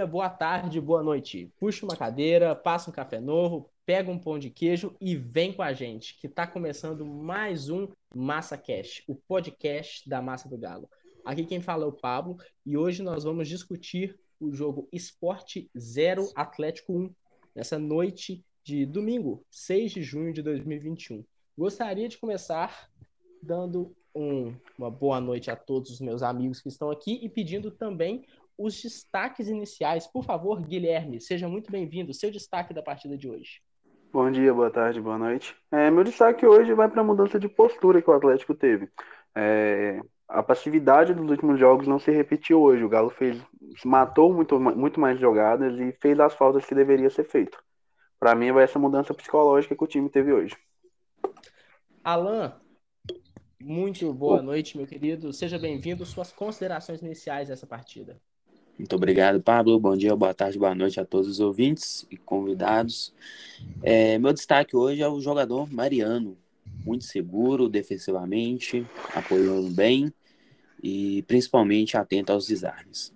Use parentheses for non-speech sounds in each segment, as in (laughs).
dia, boa tarde, boa noite. Puxa uma cadeira, passa um café novo, pega um pão de queijo e vem com a gente, que está começando mais um Massa Cash, o podcast da Massa do Galo. Aqui quem fala é o Pablo e hoje nós vamos discutir o jogo Esporte 0 Atlético 1, nessa noite de domingo, 6 de junho de 2021. Gostaria de começar dando um, uma boa noite a todos os meus amigos que estão aqui e pedindo também os destaques iniciais. Por favor, Guilherme, seja muito bem-vindo. Seu destaque da partida de hoje. Bom dia, boa tarde, boa noite. É, meu destaque hoje vai para a mudança de postura que o Atlético teve. É, a passividade dos últimos jogos não se repetiu hoje. O Galo fez, matou muito, muito mais jogadas e fez as faltas que deveria ser feito. Para mim, vai essa mudança psicológica que o time teve hoje. Alan, muito boa noite, meu querido. Seja bem-vindo. Suas considerações iniciais dessa partida. Muito obrigado, Pablo. Bom dia, boa tarde, boa noite a todos os ouvintes e convidados. É, meu destaque hoje é o jogador Mariano, muito seguro defensivamente, apoiando bem e principalmente atento aos desarmes.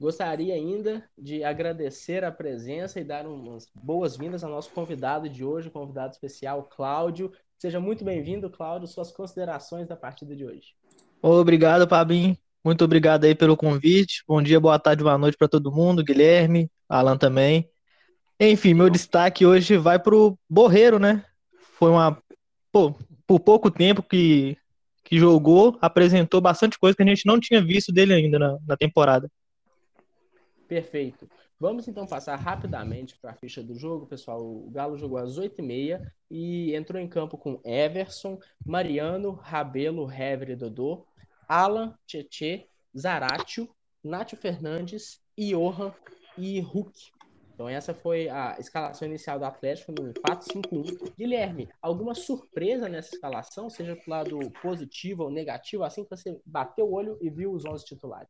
Gostaria ainda de agradecer a presença e dar umas boas-vindas ao nosso convidado de hoje, convidado especial, Cláudio. Seja muito bem-vindo, Cláudio. Suas considerações da partida de hoje. Obrigado, Pabinho. Muito obrigado aí pelo convite. Bom dia, boa tarde, boa noite para todo mundo. Guilherme, Alan também. Enfim, meu destaque hoje vai para o Borreiro, né? Foi uma. Pô, por pouco tempo que, que jogou, apresentou bastante coisa que a gente não tinha visto dele ainda na, na temporada. Perfeito. Vamos então passar rapidamente para a ficha do jogo, pessoal. O Galo jogou às 8h30 e entrou em campo com Everson, Mariano, Rabelo, Hever e Dodô, Alan, Tietê, Zaratio, Nátio Fernandes, Johan e Hulk. Então essa foi a escalação inicial do Atlético no 4-5-1. Guilherme, alguma surpresa nessa escalação, seja pro lado positivo ou negativo, assim que você bateu o olho e viu os 11 titulares?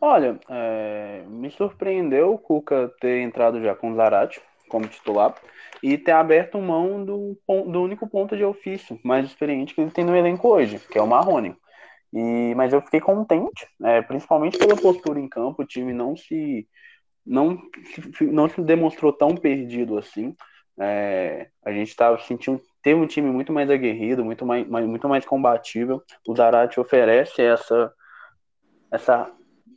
Olha, é, me surpreendeu o Cuca ter entrado já com o Zarate como titular e ter aberto mão do, do único ponto de ofício mais experiente que ele tem no elenco hoje, que é o Marrone. E, mas eu fiquei contente, é, principalmente pela postura em campo, o time não se não, não se demonstrou tão perdido assim. É, a gente estava sentindo teve um time muito mais aguerrido, muito mais, mais muito mais combatível. O Zarate oferece essa essa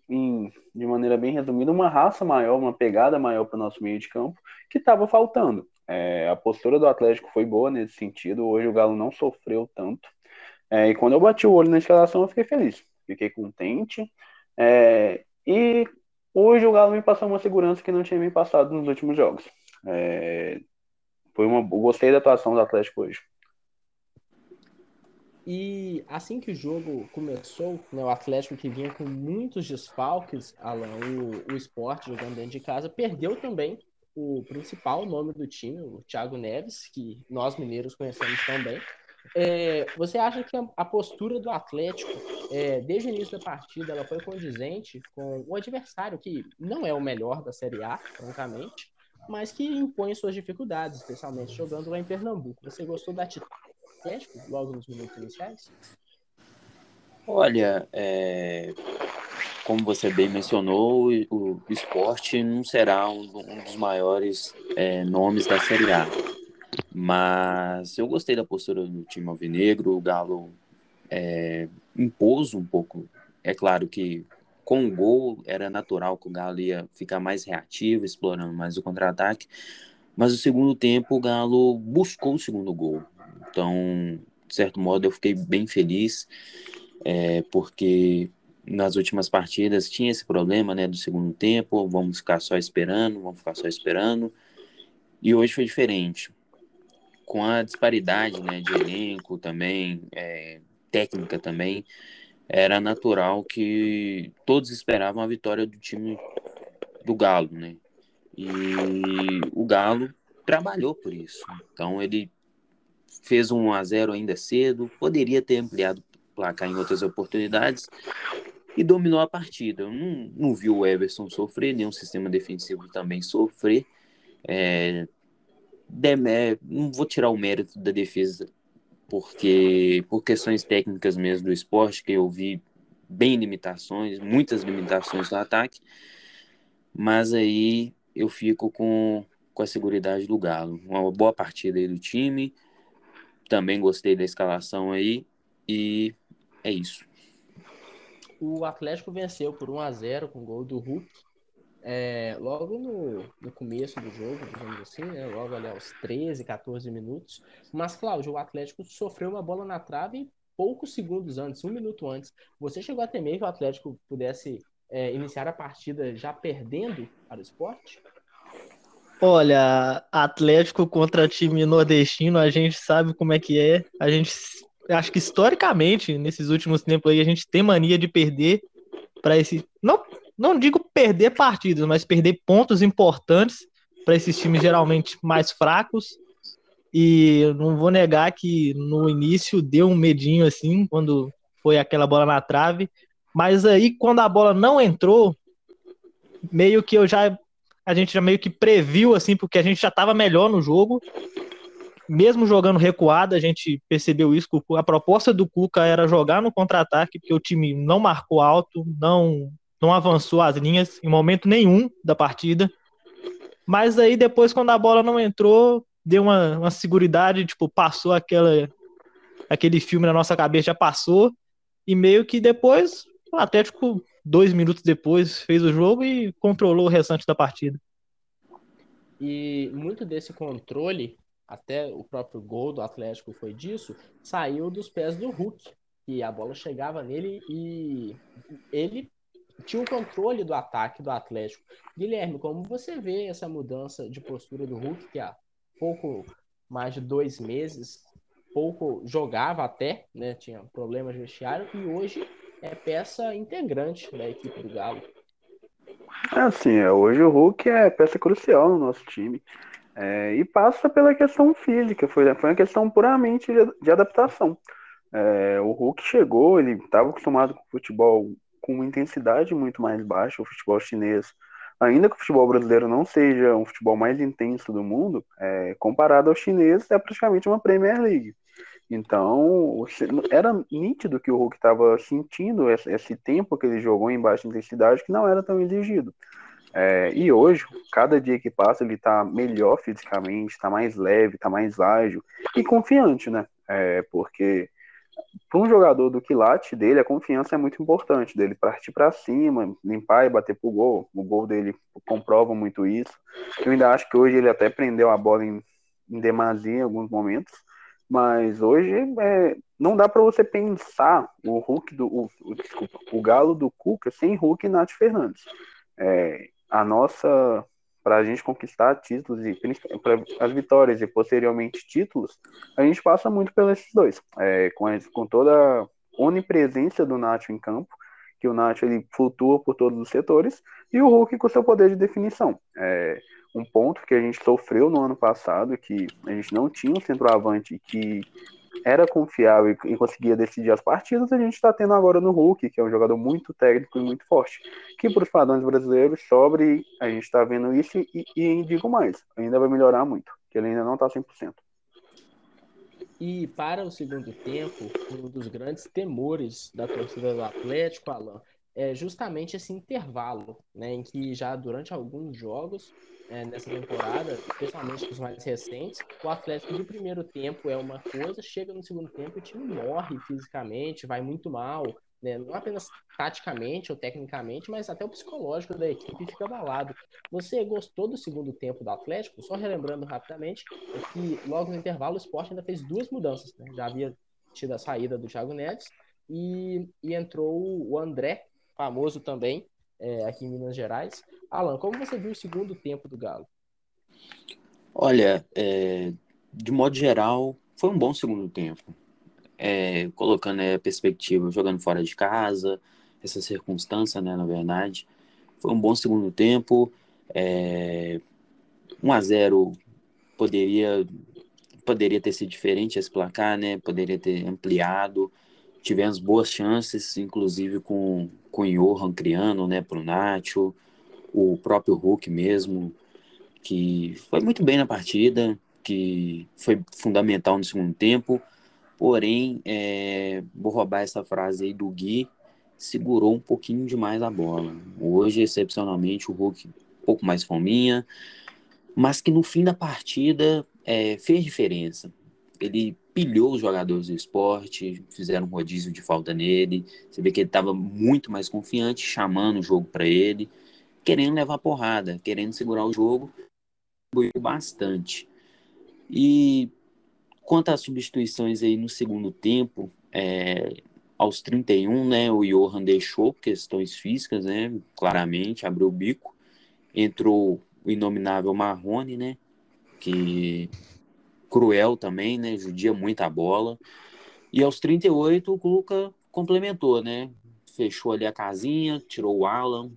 em, de maneira bem resumida, uma raça maior, uma pegada maior para o nosso meio de campo, que estava faltando. É, a postura do Atlético foi boa nesse sentido, hoje o Galo não sofreu tanto. É, e quando eu bati o olho na escalação, eu fiquei feliz, fiquei contente. É, e hoje o Galo me passou uma segurança que não tinha me passado nos últimos jogos. É, foi uma, gostei da atuação do Atlético hoje. E assim que o jogo começou, né, o Atlético que vinha com muitos desfalques, Alan, o, o esporte jogando dentro de casa, perdeu também o principal nome do time, o Thiago Neves, que nós mineiros conhecemos também. É, você acha que a, postura do Atlético, é, desde o início da partida, ela foi condizente com o adversário, que não é o melhor da Série A, francamente, mas que impõe suas dificuldades, especialmente jogando lá em Pernambuco. Você gostou da atitude Atlético logo nos minutos iniciais? Olha, é, como você bem mencionou, o, o esporte não será um, um dos maiores é, nomes da Série A. Mas eu gostei da postura do time alvinegro, o Galo é, impôs um pouco. É claro que com o gol era natural que o Galo ia ficar mais reativo, explorando mais o contra-ataque. Mas no segundo tempo o Galo buscou o segundo gol. Então, de certo modo, eu fiquei bem feliz, é, porque nas últimas partidas tinha esse problema, né, do segundo tempo, vamos ficar só esperando, vamos ficar só esperando, e hoje foi diferente. Com a disparidade, né, de elenco também, é, técnica também, era natural que todos esperavam a vitória do time do Galo, né, e o Galo trabalhou por isso. Então ele fez um 1 a 0 ainda cedo, poderia ter ampliado o placar em outras oportunidades e dominou a partida. Eu não, não vi o Everson sofrer, nenhum sistema defensivo também sofrer. É, não vou tirar o mérito da defesa, porque por questões técnicas mesmo do esporte, que eu vi bem limitações, muitas limitações no ataque, mas aí eu fico com, com a segurança do Galo. Uma boa partida aí do time, também gostei da escalação aí, e é isso. O Atlético venceu por 1 a 0 com gol do Hulk. É, logo no, no começo do jogo, digamos assim, né, logo ali aos 13, 14 minutos. Mas, Cláudio, o Atlético sofreu uma bola na trave poucos segundos antes, um minuto antes. Você chegou a temer que o Atlético pudesse é, iniciar a partida já perdendo para o esporte? Olha, Atlético contra time nordestino, a gente sabe como é que é. A gente acho que historicamente, nesses últimos tempos aí, a gente tem mania de perder para esse. Não, não digo perder partidas, mas perder pontos importantes para esses times geralmente mais fracos. E não vou negar que no início deu um medinho assim, quando foi aquela bola na trave. Mas aí, quando a bola não entrou, meio que eu já. A gente já meio que previu, assim, porque a gente já estava melhor no jogo mesmo jogando recuado, a gente percebeu isso. A proposta do Cuca era jogar no contra-ataque, porque o time não marcou alto, não, não avançou as linhas em momento nenhum da partida. Mas aí depois, quando a bola não entrou, deu uma, uma seguridade, tipo, passou aquela, aquele filme na nossa cabeça, já passou. E meio que depois, o Atlético, dois minutos depois, fez o jogo e controlou o restante da partida. E muito desse controle até o próprio gol do Atlético foi disso, saiu dos pés do Hulk. E a bola chegava nele e ele tinha o controle do ataque do Atlético. Guilherme, como você vê essa mudança de postura do Hulk, que há pouco mais de dois meses, pouco jogava até, né? Tinha problemas de vestiário, e hoje é peça integrante da equipe do Galo. É assim, é, hoje o Hulk é peça crucial no nosso time. É, e passa pela questão física, foi, foi uma questão puramente de, de adaptação. É, o Hulk chegou, ele estava acostumado com o futebol com uma intensidade muito mais baixa, o futebol chinês, ainda que o futebol brasileiro não seja um futebol mais intenso do mundo, é, comparado ao chinês, é praticamente uma Premier League. Então, era nítido que o Hulk estava sentindo esse, esse tempo que ele jogou em baixa intensidade, que não era tão exigido. É, e hoje, cada dia que passa, ele tá melhor fisicamente, tá mais leve, tá mais ágil e confiante, né? É, porque para um jogador do quilate dele, a confiança é muito importante, dele partir para cima, limpar e bater pro gol. O gol dele comprova muito isso. Eu ainda acho que hoje ele até prendeu a bola em, em demasia em alguns momentos, mas hoje é, não dá para você pensar o Hulk do o, o, desculpa, o Galo do Cuca sem Hulk e Nath Fernandes. É, a nossa para a gente conquistar títulos e as vitórias e posteriormente títulos, a gente passa muito pelos dois, é, com, com toda a onipresença do Nacho em campo, que o Nacho ele flutua por todos os setores, e o Hulk com seu poder de definição. É, um ponto que a gente sofreu no ano passado, que a gente não tinha um centroavante que era confiável e conseguia decidir as partidas, a gente está tendo agora no Hulk, que é um jogador muito técnico e muito forte. Que para os padrões brasileiros sobre, a gente está vendo isso e, e digo mais, ainda vai melhorar muito, que ele ainda não está 100%. E para o segundo tempo, um dos grandes temores da torcida do Atlético, Alan, é justamente esse intervalo, né, em que já durante alguns jogos é, nessa temporada, especialmente os mais recentes, o Atlético do primeiro tempo é uma coisa, chega no segundo tempo e o time morre fisicamente, vai muito mal, né? não apenas taticamente ou tecnicamente, mas até o psicológico da equipe fica abalado. Você gostou do segundo tempo do Atlético? Só relembrando rapidamente, é que logo no intervalo o Sport ainda fez duas mudanças, né? já havia tido a saída do Thiago Neves e, e entrou o André famoso também, é, aqui em Minas Gerais. Alan, como você viu o segundo tempo do Galo? Olha, é, de modo geral, foi um bom segundo tempo. É, colocando a perspectiva, jogando fora de casa, essa circunstância, né, na verdade. Foi um bom segundo tempo. É, 1 a 0 poderia poderia ter sido diferente esse placar, né? Poderia ter ampliado tivemos boas chances, inclusive com, com o Johan criando, né, pro Nacho, o próprio Hulk mesmo, que foi muito bem na partida, que foi fundamental no segundo tempo, porém, é, vou roubar essa frase aí do Gui, segurou um pouquinho demais a bola. Hoje, excepcionalmente, o Hulk pouco mais fominha, mas que no fim da partida é, fez diferença. Ele pilhou os jogadores do esporte, fizeram um rodízio de falta nele. Você vê que ele estava muito mais confiante, chamando o jogo para ele, querendo levar porrada, querendo segurar o jogo, bastante. E quanto às substituições aí no segundo tempo, é, aos 31, né, o Johan deixou questões físicas, né, claramente, abriu o bico. Entrou o inominável Marrone, né, que cruel também, né, judia muito a bola. E aos 38, o Luca complementou, né, fechou ali a casinha, tirou o Alan,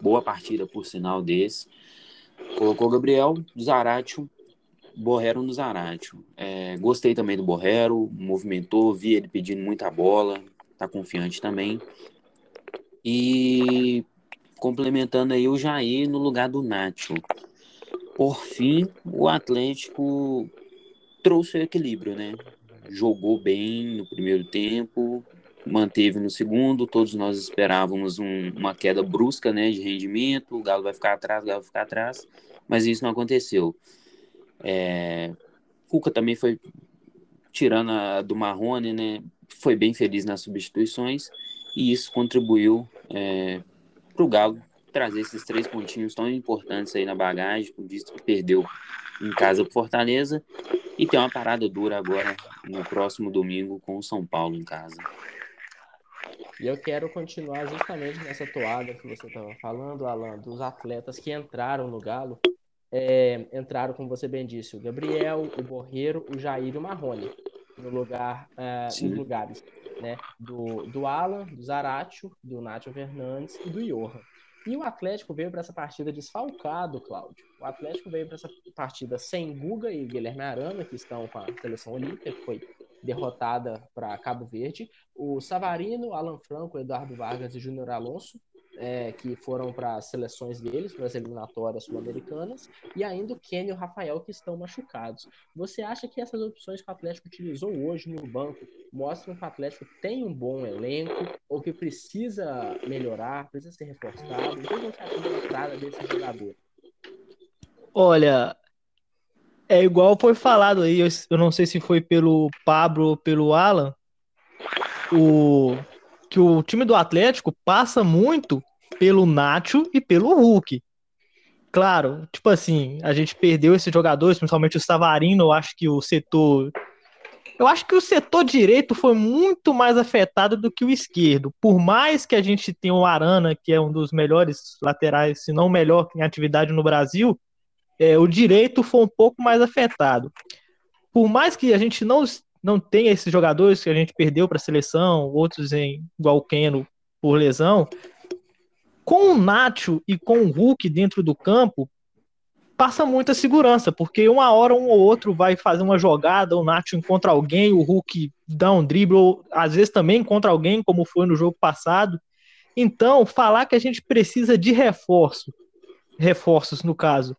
boa partida por sinal desse. Colocou o Gabriel, Zaratio Borrero no Zaratio. É, gostei também do Borrero, movimentou, vi ele pedindo muita bola, tá confiante também. E complementando aí o Jair no lugar do Nacho. Por fim, o Atlético trouxe o equilíbrio, né? Jogou bem no primeiro tempo, manteve no segundo. Todos nós esperávamos um, uma queda brusca, né, de rendimento. O Galo vai ficar atrás, o Galo vai ficar atrás, mas isso não aconteceu. É, Cuca também foi tirando a do Marrone, né? Foi bem feliz nas substituições e isso contribuiu é, para o Galo trazer esses três pontinhos tão importantes aí na bagagem, visto que perdeu em casa para Fortaleza e tem uma parada dura agora no próximo domingo com o São Paulo em casa. E eu quero continuar justamente nessa toada que você estava falando, Alan, dos atletas que entraram no Galo é, entraram, como você bem disse, o Gabriel, o Borreiro, o Jair e o Marrone, no lugar, uh, nos lugares né, do, do Alan, do Zaratio, do Nátio Fernandes e do Johan. E o Atlético veio para essa partida desfalcado, Cláudio. O Atlético veio para essa partida sem Guga e Guilherme Arana, que estão com a seleção olímpica, que foi derrotada para Cabo Verde. O Savarino, Alan Franco, Eduardo Vargas e Júnior Alonso é, que foram para as seleções deles, para as eliminatórias sul-americanas, e ainda o Kenny e o Rafael que estão machucados. Você acha que essas opções que o Atlético utilizou hoje no banco mostram que o Atlético tem um bom elenco ou que precisa melhorar, precisa ser reforçado? O que você acha da entrada desse jogador? Olha, é igual foi falado aí, eu, eu não sei se foi pelo Pablo ou pelo Alan, o que o time do Atlético passa muito pelo Nacho e pelo Hulk. Claro, tipo assim, a gente perdeu esses jogadores, principalmente o Savarino, eu acho que o setor eu acho que o setor direito foi muito mais afetado do que o esquerdo. Por mais que a gente tenha o Arana, que é um dos melhores laterais, se não o melhor em atividade no Brasil, é, o direito foi um pouco mais afetado. Por mais que a gente não, não tenha esses jogadores que a gente perdeu para a seleção, outros em igual Keno por lesão, com o Nacho e com o Hulk dentro do campo, passa muita segurança, porque uma hora um ou outro vai fazer uma jogada, o Nacho encontra alguém, o Hulk dá um drible, ou às vezes também encontra alguém, como foi no jogo passado. Então, falar que a gente precisa de reforço, reforços no caso,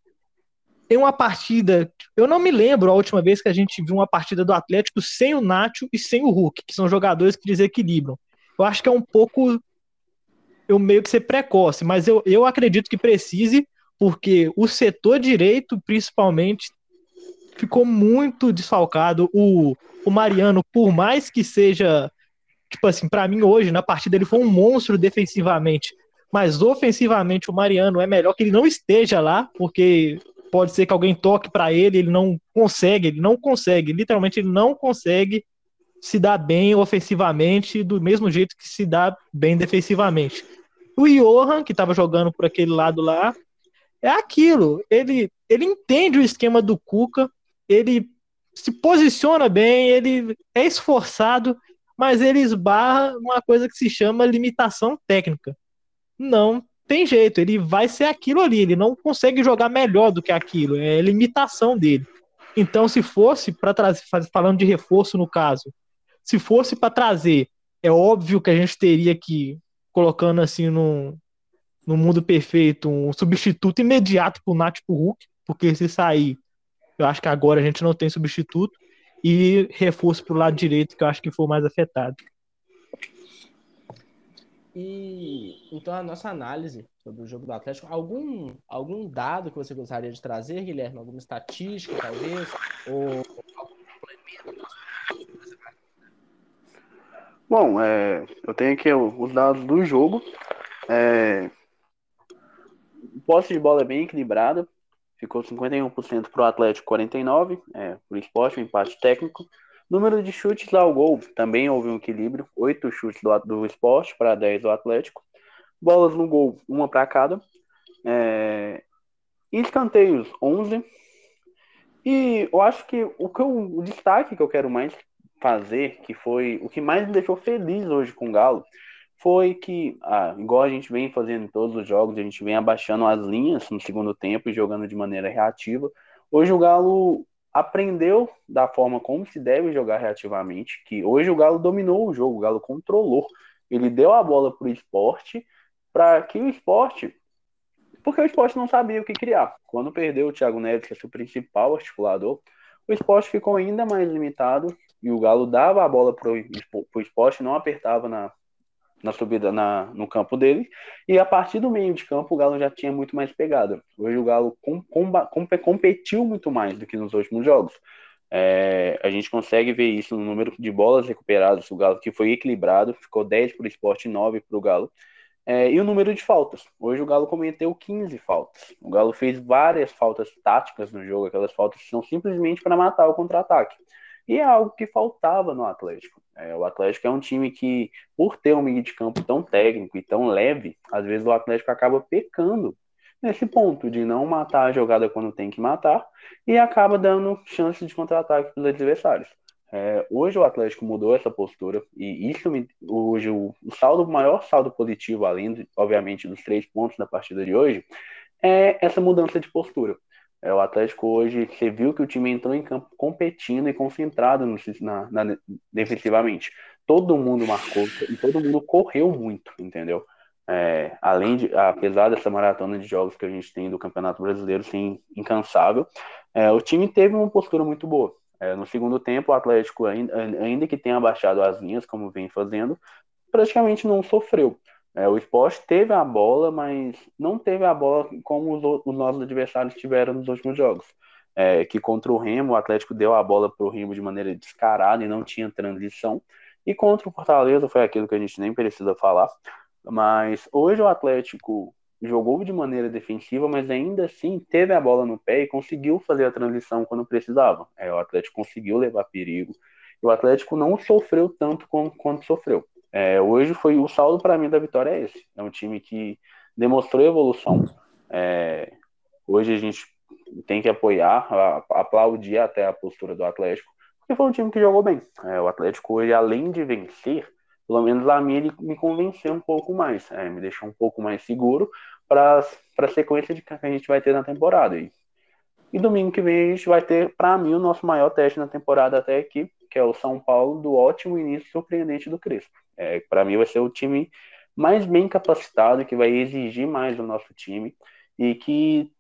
em uma partida, eu não me lembro a última vez que a gente viu uma partida do Atlético sem o Nacho e sem o Hulk, que são jogadores que desequilibram. Eu acho que é um pouco eu meio que ser precoce, mas eu, eu acredito que precise, porque o setor direito, principalmente, ficou muito desfalcado. O, o Mariano, por mais que seja, tipo assim, para mim hoje, na partida, ele foi um monstro defensivamente, mas ofensivamente o Mariano é melhor que ele não esteja lá, porque pode ser que alguém toque para ele, ele não consegue, ele não consegue, literalmente ele não consegue se dar bem ofensivamente do mesmo jeito que se dá bem defensivamente. O Johan, que estava jogando por aquele lado lá, é aquilo. Ele, ele entende o esquema do Cuca, ele se posiciona bem, ele é esforçado, mas ele esbarra numa coisa que se chama limitação técnica. Não tem jeito, ele vai ser aquilo ali, ele não consegue jogar melhor do que aquilo, é limitação dele. Então, se fosse para trazer, falando de reforço no caso, se fosse para trazer, é óbvio que a gente teria que colocando assim no, no mundo perfeito um substituto imediato pro Nath pro Hulk, porque se sair, eu acho que agora a gente não tem substituto, e reforço pro lado direito, que eu acho que foi mais afetado. E então a nossa análise sobre o jogo do Atlético, algum, algum dado que você gostaria de trazer, Guilherme? Alguma estatística, talvez? Ou Bom, é, eu tenho aqui os dados do jogo. É, posse de bola é bem equilibrada. Ficou 51% para o Atlético, 49% é, para o esporte, um empate técnico. Número de chutes ao gol, também houve um equilíbrio. 8 chutes do, do esporte para 10 do Atlético. Bolas no gol, uma para cada. É, escanteios, 11. E eu acho que o, que eu, o destaque que eu quero mais fazer, que foi o que mais me deixou feliz hoje com o Galo, foi que, ah, igual a gente vem fazendo em todos os jogos, a gente vem abaixando as linhas no segundo tempo e jogando de maneira reativa. Hoje o Galo aprendeu da forma como se deve jogar reativamente, que hoje o Galo dominou o jogo, o Galo controlou. Ele deu a bola para o esporte, para que o esporte. Porque o esporte não sabia o que criar. Quando perdeu o Thiago Neves, que é seu principal articulador, o esporte ficou ainda mais limitado e o Galo dava a bola para o esporte, não apertava na, na subida na, no campo dele, e a partir do meio de campo o Galo já tinha muito mais pegada. Hoje o Galo com, com, com, competiu muito mais do que nos últimos jogos. É, a gente consegue ver isso no número de bolas recuperadas, o Galo que foi equilibrado, ficou 10 para o esporte e 9 para o Galo. É, e o número de faltas. Hoje o Galo cometeu 15 faltas. O Galo fez várias faltas táticas no jogo, aquelas faltas que são simplesmente para matar o contra-ataque. E é algo que faltava no Atlético. É, o Atlético é um time que, por ter um meio de campo tão técnico e tão leve, às vezes o Atlético acaba pecando nesse ponto de não matar a jogada quando tem que matar e acaba dando chance de contra-ataque para os adversários. É, hoje o Atlético mudou essa postura e isso me, hoje o, o saldo o maior saldo positivo além obviamente dos três pontos da partida de hoje é essa mudança de postura é, o Atlético hoje, você viu que o time entrou em campo competindo e concentrado no, na, na, defensivamente. Todo mundo marcou e todo mundo correu muito, entendeu? É, além de, apesar dessa maratona de jogos que a gente tem do Campeonato Brasileiro sem incansável, é, o time teve uma postura muito boa. É, no segundo tempo, o Atlético, ainda, ainda que tenha abaixado as linhas, como vem fazendo, praticamente não sofreu. É, o esporte teve a bola, mas não teve a bola como os, os nossos adversários tiveram nos últimos jogos. É, que contra o Remo, o Atlético deu a bola para o Remo de maneira descarada e não tinha transição. E contra o Fortaleza foi aquilo que a gente nem precisa falar. Mas hoje o Atlético jogou de maneira defensiva, mas ainda assim teve a bola no pé e conseguiu fazer a transição quando precisava. É, o Atlético conseguiu levar perigo. E o Atlético não sofreu tanto quanto sofreu. É, hoje foi o saldo para mim da vitória é esse. É um time que demonstrou evolução. É, hoje a gente tem que apoiar, aplaudir até a postura do Atlético, porque foi um time que jogou bem. É, o Atlético hoje, além de vencer, pelo menos a mim ele me convenceu um pouco mais, é, me deixou um pouco mais seguro para a sequência de que a gente vai ter na temporada. E, e domingo que vem a gente vai ter, para mim, o nosso maior teste na temporada até aqui, que é o São Paulo do ótimo início surpreendente do Crespo. É, para mim vai ser o time mais bem capacitado, que vai exigir mais do nosso time e que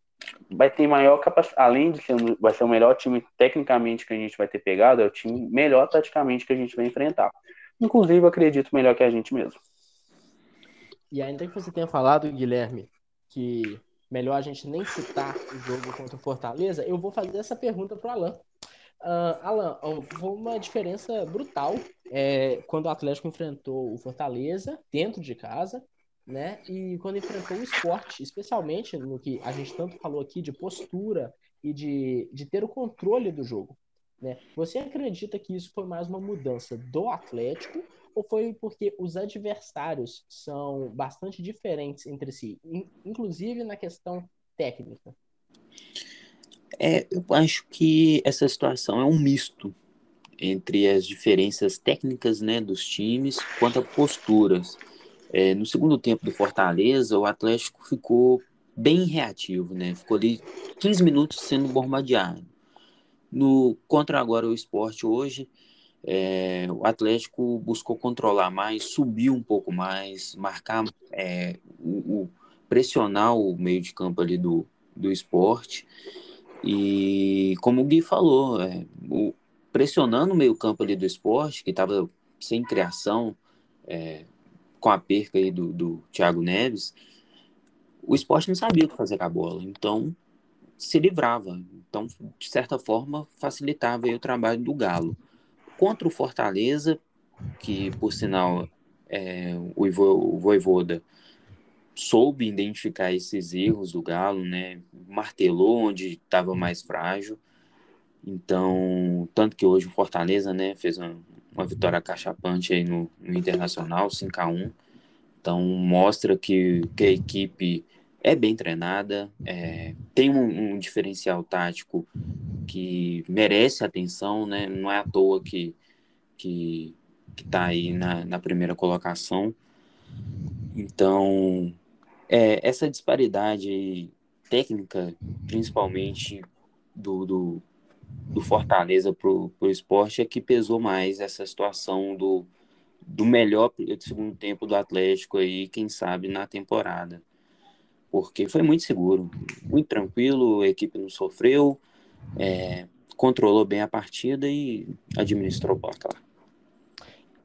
vai ter maior capacidade, além de ser, vai ser o melhor time tecnicamente que a gente vai ter pegado, é o time melhor taticamente que a gente vai enfrentar. Inclusive, acredito melhor que a gente mesmo. E ainda que você tenha falado, Guilherme, que melhor a gente nem citar o jogo contra o Fortaleza, eu vou fazer essa pergunta para o Alan. Uh, Alan, foi uma diferença brutal é, quando o Atlético enfrentou o Fortaleza dentro de casa, né? E quando enfrentou o esporte, especialmente no que a gente tanto falou aqui de postura e de, de ter o controle do jogo. Né? Você acredita que isso foi mais uma mudança do Atlético ou foi porque os adversários são bastante diferentes entre si, inclusive na questão técnica? É, eu acho que essa situação é um misto entre as diferenças técnicas né, dos times quanto a posturas. É, no segundo tempo do Fortaleza, o Atlético ficou bem reativo, né? Ficou ali 15 minutos sendo bombardeado. No contra agora o esporte hoje, é, o Atlético buscou controlar mais, subiu um pouco mais, marcar, é, o, o, pressionar o meio de campo ali do, do esporte. E como o Gui falou, é, o, pressionando o meio campo ali do esporte, que estava sem criação, é, com a perca aí do, do Thiago Neves, o esporte não sabia o que fazer com a bola, então se livrava. Então, de certa forma, facilitava o trabalho do Galo. Contra o Fortaleza, que por sinal é, o, o Voivoda soube identificar esses erros do Galo, né? Martelou onde estava mais frágil. Então, tanto que hoje o Fortaleza, né, fez uma, uma vitória cachapante aí no, no Internacional, 5 a 1 Então, mostra que, que a equipe é bem treinada, é, tem um, um, diferencial tático que merece atenção, né? Não é à toa que, que, que tá aí na, na primeira colocação. Então, é, essa disparidade técnica, principalmente do, do, do Fortaleza para o esporte, é que pesou mais essa situação do, do melhor do segundo tempo do Atlético aí, quem sabe, na temporada porque foi muito seguro, muito tranquilo, a equipe não sofreu, é, controlou bem a partida e administrou o placar.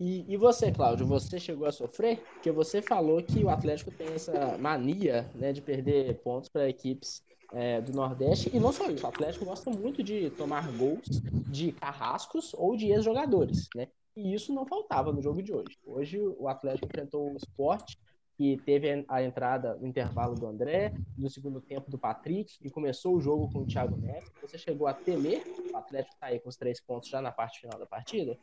E, e, você, Cláudio, você chegou a sofrer? Porque você falou que o Atlético tem essa mania né, de perder pontos para equipes é, do Nordeste. E não só isso, o Atlético gosta muito de tomar gols de carrascos ou de ex-jogadores. Né? E isso não faltava no jogo de hoje. Hoje o Atlético enfrentou o esporte que teve a entrada no intervalo do André, no segundo tempo do Patrick, e começou o jogo com o Thiago Neto. Você chegou a temer o Atlético tá aí com os três pontos já na parte final da partida?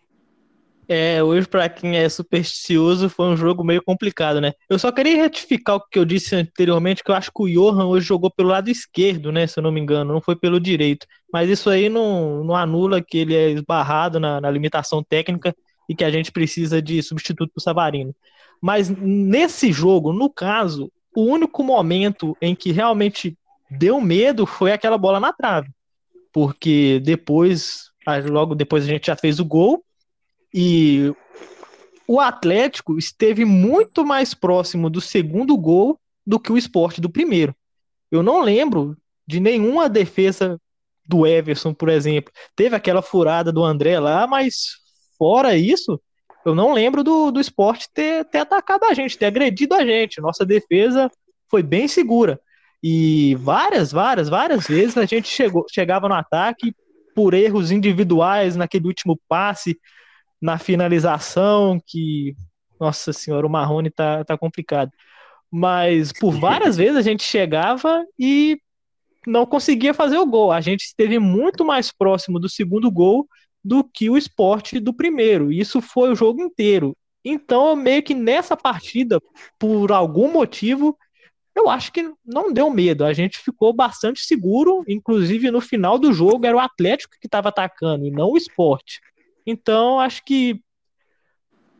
É, hoje, para quem é supersticioso, foi um jogo meio complicado, né? Eu só queria retificar o que eu disse anteriormente, que eu acho que o Johan hoje jogou pelo lado esquerdo, né? Se eu não me engano, não foi pelo direito. Mas isso aí não, não anula que ele é esbarrado na, na limitação técnica e que a gente precisa de substituto para o Savarino. Mas nesse jogo, no caso, o único momento em que realmente deu medo foi aquela bola na trave. Porque depois, logo depois a gente já fez o gol e o Atlético esteve muito mais próximo do segundo gol do que o esporte do primeiro. Eu não lembro de nenhuma defesa do Everson, por exemplo. Teve aquela furada do André lá, mas fora isso, eu não lembro do, do esporte ter, ter atacado a gente, ter agredido a gente. Nossa defesa foi bem segura. E várias, várias, várias vezes a gente chegou, chegava no ataque por erros individuais naquele último passe, na finalização, que, nossa senhora, o Marrone tá, tá complicado. Mas por várias vezes a gente chegava e não conseguia fazer o gol. A gente esteve muito mais próximo do segundo gol do que o esporte do primeiro. Isso foi o jogo inteiro. Então, meio que nessa partida, por algum motivo, eu acho que não deu medo. A gente ficou bastante seguro, inclusive no final do jogo era o Atlético que estava atacando e não o esporte. Então, acho que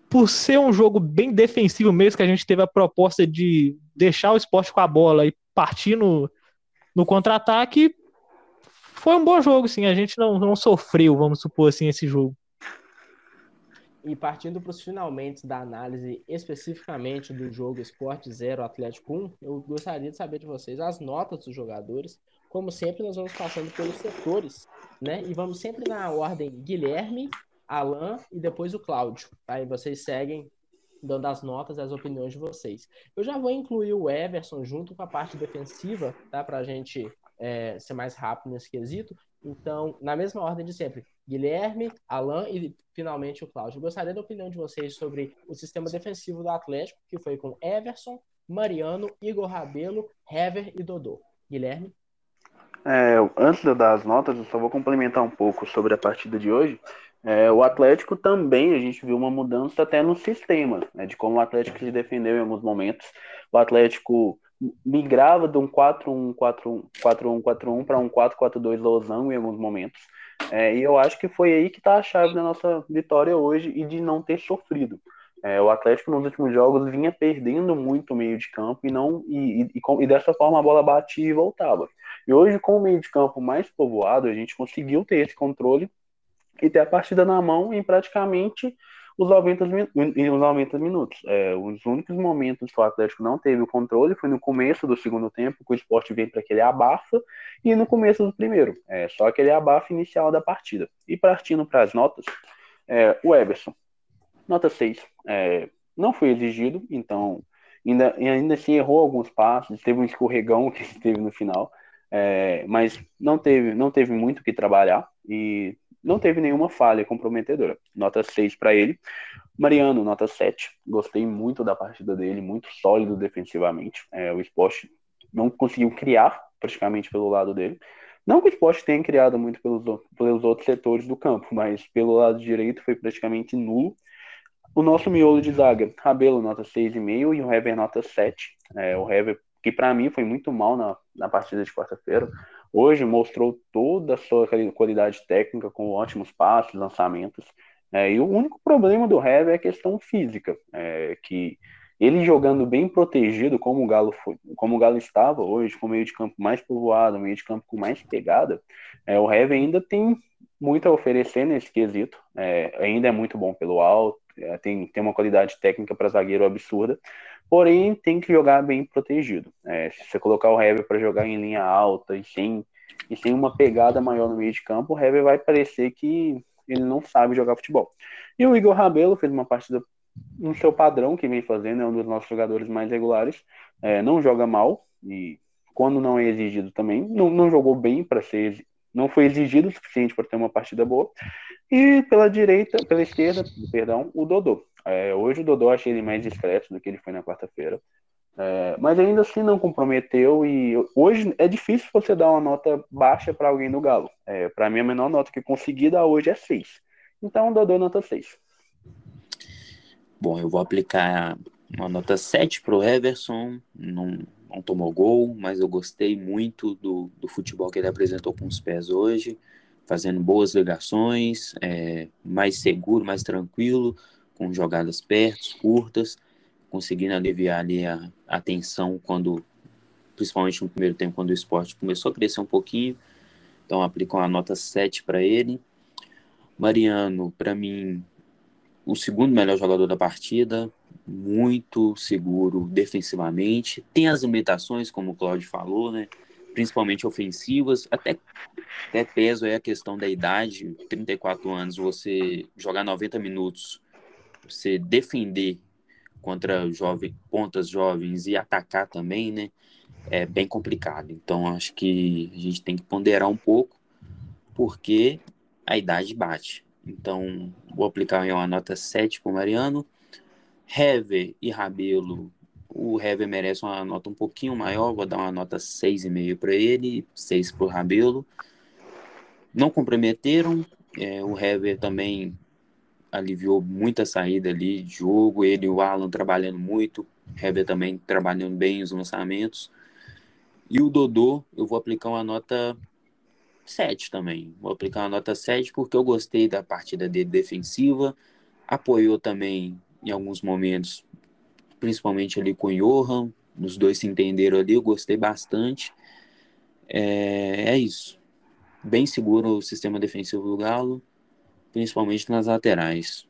por ser um jogo bem defensivo mesmo, que a gente teve a proposta de deixar o esporte com a bola e partir no, no contra-ataque, foi um bom jogo, sim. A gente não, não sofreu, vamos supor assim, esse jogo. E partindo para os finalmente da análise especificamente do jogo Esporte 0 Atlético 1, eu gostaria de saber de vocês as notas dos jogadores. Como sempre, nós vamos passando pelos setores, né? E vamos sempre na ordem Guilherme, Alan e depois o Cláudio. Tá? E vocês seguem dando as notas e as opiniões de vocês. Eu já vou incluir o Everson junto com a parte defensiva, tá? Para a gente é, ser mais rápido nesse quesito. Então, na mesma ordem de sempre, Guilherme, Alan e finalmente o Cláudio. Gostaria da opinião de vocês sobre o sistema defensivo do Atlético, que foi com Everson, Mariano, Igor Rabelo, Hever e Dodô. Guilherme? É, antes de eu dar as notas, eu só vou complementar um pouco sobre a partida de hoje. É, o Atlético também, a gente viu uma mudança até no sistema, né, de como o Atlético se defendeu em alguns momentos. O Atlético migrava de um 4-1-4-1 para um 4-4-2 losango em alguns momentos. É, e eu acho que foi aí que está a chave da nossa vitória hoje e de não ter sofrido. É, o Atlético nos últimos jogos vinha perdendo muito o meio de campo e não e, e, e, dessa forma a bola batia e voltava. E hoje, com o meio de campo mais povoado, a gente conseguiu ter esse controle e ter a partida na mão em praticamente os 90, os 90 minutos. É, os únicos momentos que o Atlético não teve o controle foi no começo do segundo tempo, que o esporte veio para aquele abafa, e no começo do primeiro. É, só aquele abafa inicial da partida. E partindo para as notas, é, o Everson, nota 6. É, não foi exigido, então ainda, ainda assim errou alguns passos, teve um escorregão que (laughs) teve no final, é, mas não teve, não teve muito o que trabalhar e não teve nenhuma falha comprometedora. Nota 6 para ele. Mariano, nota 7. Gostei muito da partida dele, muito sólido defensivamente. É, o esporte não conseguiu criar praticamente pelo lado dele. Não que o esporte tenha criado muito pelos, pelos outros setores do campo, mas pelo lado direito foi praticamente nulo. O nosso miolo de zaga, Rabelo, nota 6,5 e o Hever, nota 7. É, o Hever, que para mim foi muito mal na, na partida de quarta-feira, hoje mostrou toda a sua qualidade técnica, com ótimos passos, lançamentos. É, e o único problema do Hever é a questão física, é, que ele jogando bem protegido, como o Galo foi, como o Galo estava hoje, com meio de campo mais povoado, meio de campo com mais pegada, é, o Hever ainda tem muito a oferecer nesse quesito. É, ainda é muito bom pelo alto, é, tem, tem uma qualidade técnica para zagueiro absurda, porém tem que jogar bem protegido. É, se você colocar o Hever para jogar em linha alta e sem, e sem uma pegada maior no meio de campo, o Hever vai parecer que ele não sabe jogar futebol. E o Igor Rabelo fez uma partida no seu padrão que vem fazendo, é um dos nossos jogadores mais regulares, é, não joga mal e quando não é exigido também, não, não jogou bem para ser não foi exigido o suficiente para ter uma partida boa. E pela direita, pela esquerda, perdão, o Dodô. É, hoje o Dodô achei ele mais discreto do que ele foi na quarta-feira. É, mas ainda assim não comprometeu e hoje é difícil você dar uma nota baixa para alguém do Galo. É, para mim a menor nota que consegui dar hoje é 6. Então Dodô nota 6. Bom, eu vou aplicar uma nota 7 para o Everson. Não, não tomou gol, mas eu gostei muito do, do futebol que ele apresentou com os pés hoje, fazendo boas ligações, é, mais seguro, mais tranquilo, com jogadas perto, curtas, conseguindo aliviar ali a, a tensão quando, principalmente no primeiro tempo, quando o esporte começou a crescer um pouquinho. Então, aplico uma nota 7 para ele. Mariano, para mim, o segundo melhor jogador da partida, muito seguro defensivamente. Tem as limitações, como o Claudio falou, né? Principalmente ofensivas. Até, até peso é a questão da idade. 34 anos, você jogar 90 minutos, você defender contra jovem, pontas jovens e atacar também, né? É bem complicado. Então, acho que a gente tem que ponderar um pouco, porque a idade bate. Então, vou aplicar uma nota 7 para o Mariano. Hever e Rabelo, o Hever merece uma nota um pouquinho maior, vou dar uma nota 6,5 para ele, 6 para o Rabelo. Não comprometeram, é, o Hever também aliviou muita saída ali de jogo, ele e o Alan trabalhando muito, Hever também trabalhando bem os lançamentos. E o Dodô, eu vou aplicar uma nota 7 também. Vou aplicar uma nota 7 porque eu gostei da partida dele defensiva, apoiou também em alguns momentos, principalmente ali com o Johan, os dois se entenderam ali, eu gostei bastante. É, é isso. Bem seguro o sistema defensivo do Galo, principalmente nas laterais.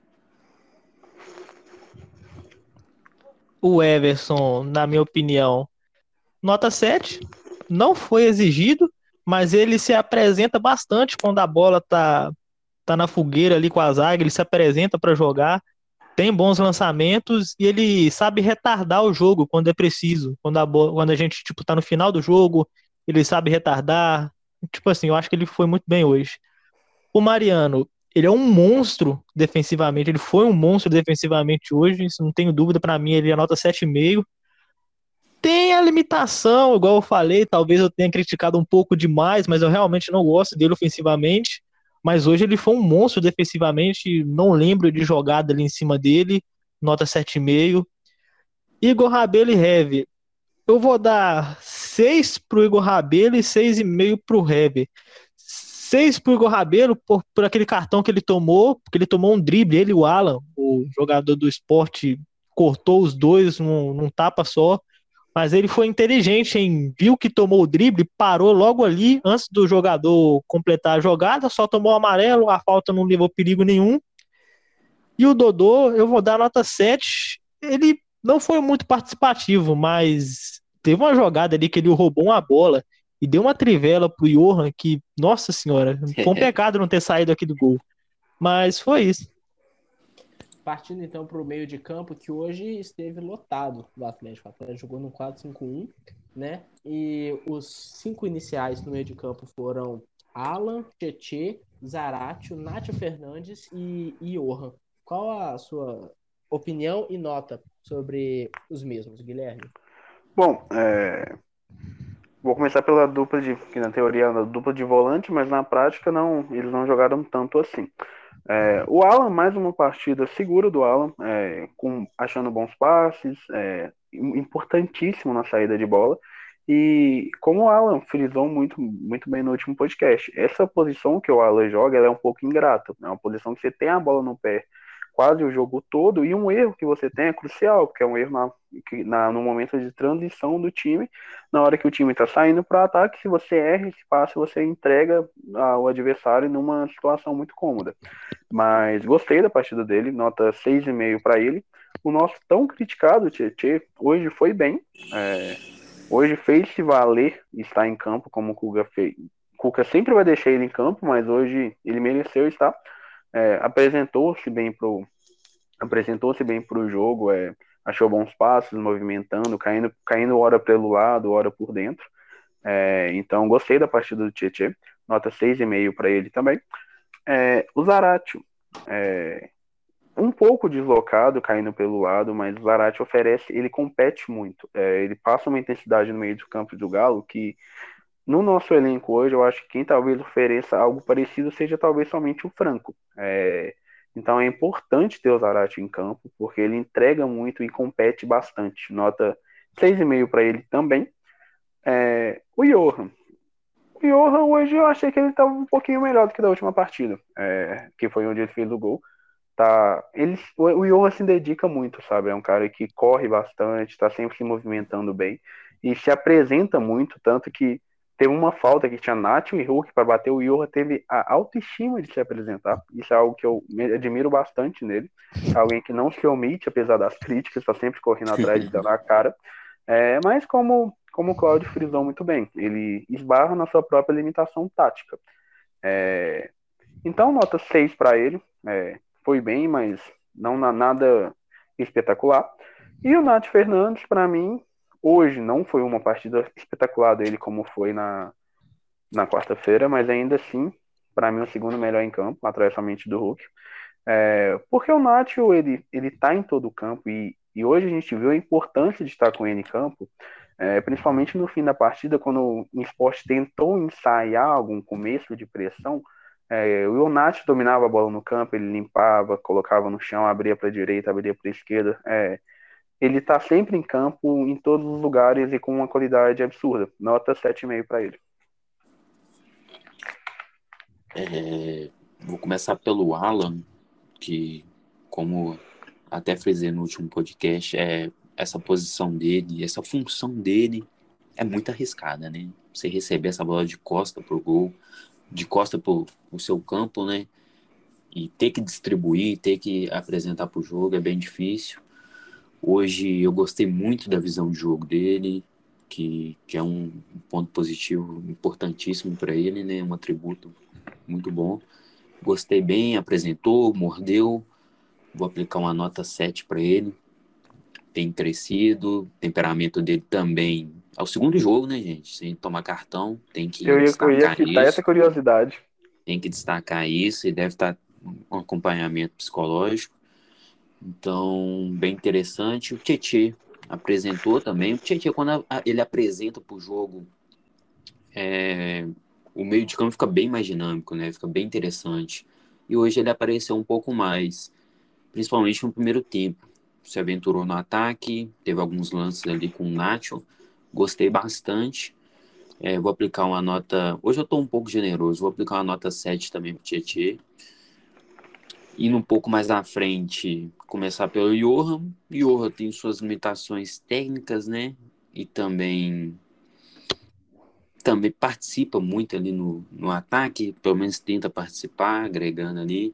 O Everson, na minha opinião, nota 7, não foi exigido, mas ele se apresenta bastante quando a bola tá, tá na fogueira ali com a zaga, ele se apresenta para jogar tem bons lançamentos e ele sabe retardar o jogo quando é preciso. Quando a, quando a gente tipo tá no final do jogo, ele sabe retardar. Tipo assim, eu acho que ele foi muito bem hoje. O Mariano, ele é um monstro defensivamente, ele foi um monstro defensivamente hoje, isso não tenho dúvida, para mim ele anota 7,5. Tem a limitação, igual eu falei, talvez eu tenha criticado um pouco demais, mas eu realmente não gosto dele ofensivamente mas hoje ele foi um monstro defensivamente, não lembro de jogada ali em cima dele, nota 7,5. Igor Rabelo e Heavy. Eu vou dar 6 pro Igor Rabelo e 6,5 pro Heavy. 6 pro Igor Rabelo por, por aquele cartão que ele tomou, porque ele tomou um drible, ele e o Alan, o jogador do esporte, cortou os dois num, num tapa só mas ele foi inteligente em viu que tomou o drible, parou logo ali antes do jogador completar a jogada, só tomou o amarelo, a falta não levou perigo nenhum. E o Dodô, eu vou dar nota 7. Ele não foi muito participativo, mas teve uma jogada ali que ele roubou uma bola e deu uma trivela pro Johan que, nossa senhora, (laughs) foi um pecado não ter saído aqui do gol. Mas foi isso. partindo então para o meio de campo, que hoje esteve lotado do Atlético. O Atlético jogou no 4-5-1, né? E os cinco iniciais no meio de campo foram Alan, Tietê, Zaratio, Nátio Fernandes e Johan. Qual a sua opinião e nota sobre os mesmos, Guilherme? Bom, é... vou começar pela dupla de, que na teoria é dupla de volante, mas na prática não, eles não jogaram tanto assim. É, o Alan, mais uma partida segura do Alan, é, com, achando bons passes, é, importantíssimo na saída de bola. E como o Alan frisou muito, muito bem no último podcast, essa posição que o Alan joga é um pouco ingrata. É uma posição que você tem a bola no pé quase o jogo todo, e um erro que você tem é crucial, porque é um erro na, na no momento de transição do time, na hora que o time está saindo para o ataque, se você erra esse passe, você entrega ao adversário numa situação muito cômoda. Mas gostei da partida dele, nota 6,5 para ele. O nosso tão criticado Tietchan hoje foi bem, é, hoje fez-se valer estar em campo como o Kuga fez. Cuca sempre vai deixar ele em campo, mas hoje ele mereceu estar é, apresentou-se bem pro apresentou-se bem para o jogo, é, achou bons passos, movimentando, caindo, caindo hora pelo lado, hora por dentro. É, então, gostei da partida do Tietchan, nota 6,5 para ele também. É, o Zaratio, é, um pouco deslocado, caindo pelo lado, mas o Zaratio oferece, ele compete muito, é, ele passa uma intensidade no meio do campo do Galo que no nosso elenco hoje, eu acho que quem talvez ofereça algo parecido seja talvez somente o Franco. É, então é importante ter o Zarate em campo, porque ele entrega muito e compete bastante. Nota 6,5 para ele também. É, o Johan. O Johan hoje eu achei que ele estava um pouquinho melhor do que da última partida, é, que foi onde ele fez o gol. Tá, ele, o Johan se dedica muito, sabe? É um cara que corre bastante, está sempre se movimentando bem e se apresenta muito, tanto que Teve uma falta que tinha Nath e Hulk para bater. O Johan teve a autoestima de se apresentar. Isso é algo que eu admiro bastante nele. Alguém que não se omite, apesar das críticas, está sempre correndo atrás de dar na cara. É, mas como, como o Claudio frisou muito bem, ele esbarra na sua própria limitação tática. É, então, nota 6 para ele. É, foi bem, mas não na, nada espetacular. E o Nath Fernandes, para mim, Hoje não foi uma partida espetacular dele como foi na, na quarta-feira, mas ainda assim, para mim, o segundo melhor em campo, atrás somente do Hulk. É, porque o Nacho, ele, ele tá em todo o campo e, e hoje a gente viu a importância de estar com ele em campo, é, principalmente no fim da partida, quando o esporte tentou ensaiar algum começo de pressão, é, o Ionati dominava a bola no campo, ele limpava, colocava no chão, abria para a direita, abria para a esquerda. É, ele está sempre em campo, em todos os lugares e com uma qualidade absurda. Nota 7,5 para ele. É, vou começar pelo Alan, que, como até frisei no último podcast, é, essa posição dele, essa função dele é muito arriscada, né? Você receber essa bola de costa pro gol, de costa pro, pro seu campo, né? E ter que distribuir, ter que apresentar pro jogo é bem difícil. Hoje eu gostei muito da visão de jogo dele, que, que é um ponto positivo importantíssimo para ele, né? Um atributo muito bom. Gostei bem, apresentou, mordeu. Vou aplicar uma nota 7 para ele. Tem crescido, temperamento dele também. É o segundo jogo, né, gente? Sem tomar cartão, tem que eu ia, destacar eu ia isso. essa curiosidade. Tem que destacar isso e deve estar um acompanhamento psicológico. Então, bem interessante. O Tietê apresentou também. O Tietê, quando ele apresenta para o jogo, é, o meio de campo fica bem mais dinâmico, né? Fica bem interessante. E hoje ele apareceu um pouco mais, principalmente no primeiro tempo. Se aventurou no ataque, teve alguns lances ali com o Nacho. Gostei bastante. É, vou aplicar uma nota. Hoje eu estou um pouco generoso, vou aplicar uma nota 7 também para o Tietê. Indo um pouco mais à frente, começar pelo Johan. Johan tem suas limitações técnicas, né? E também também participa muito ali no, no ataque, pelo menos tenta participar, agregando ali.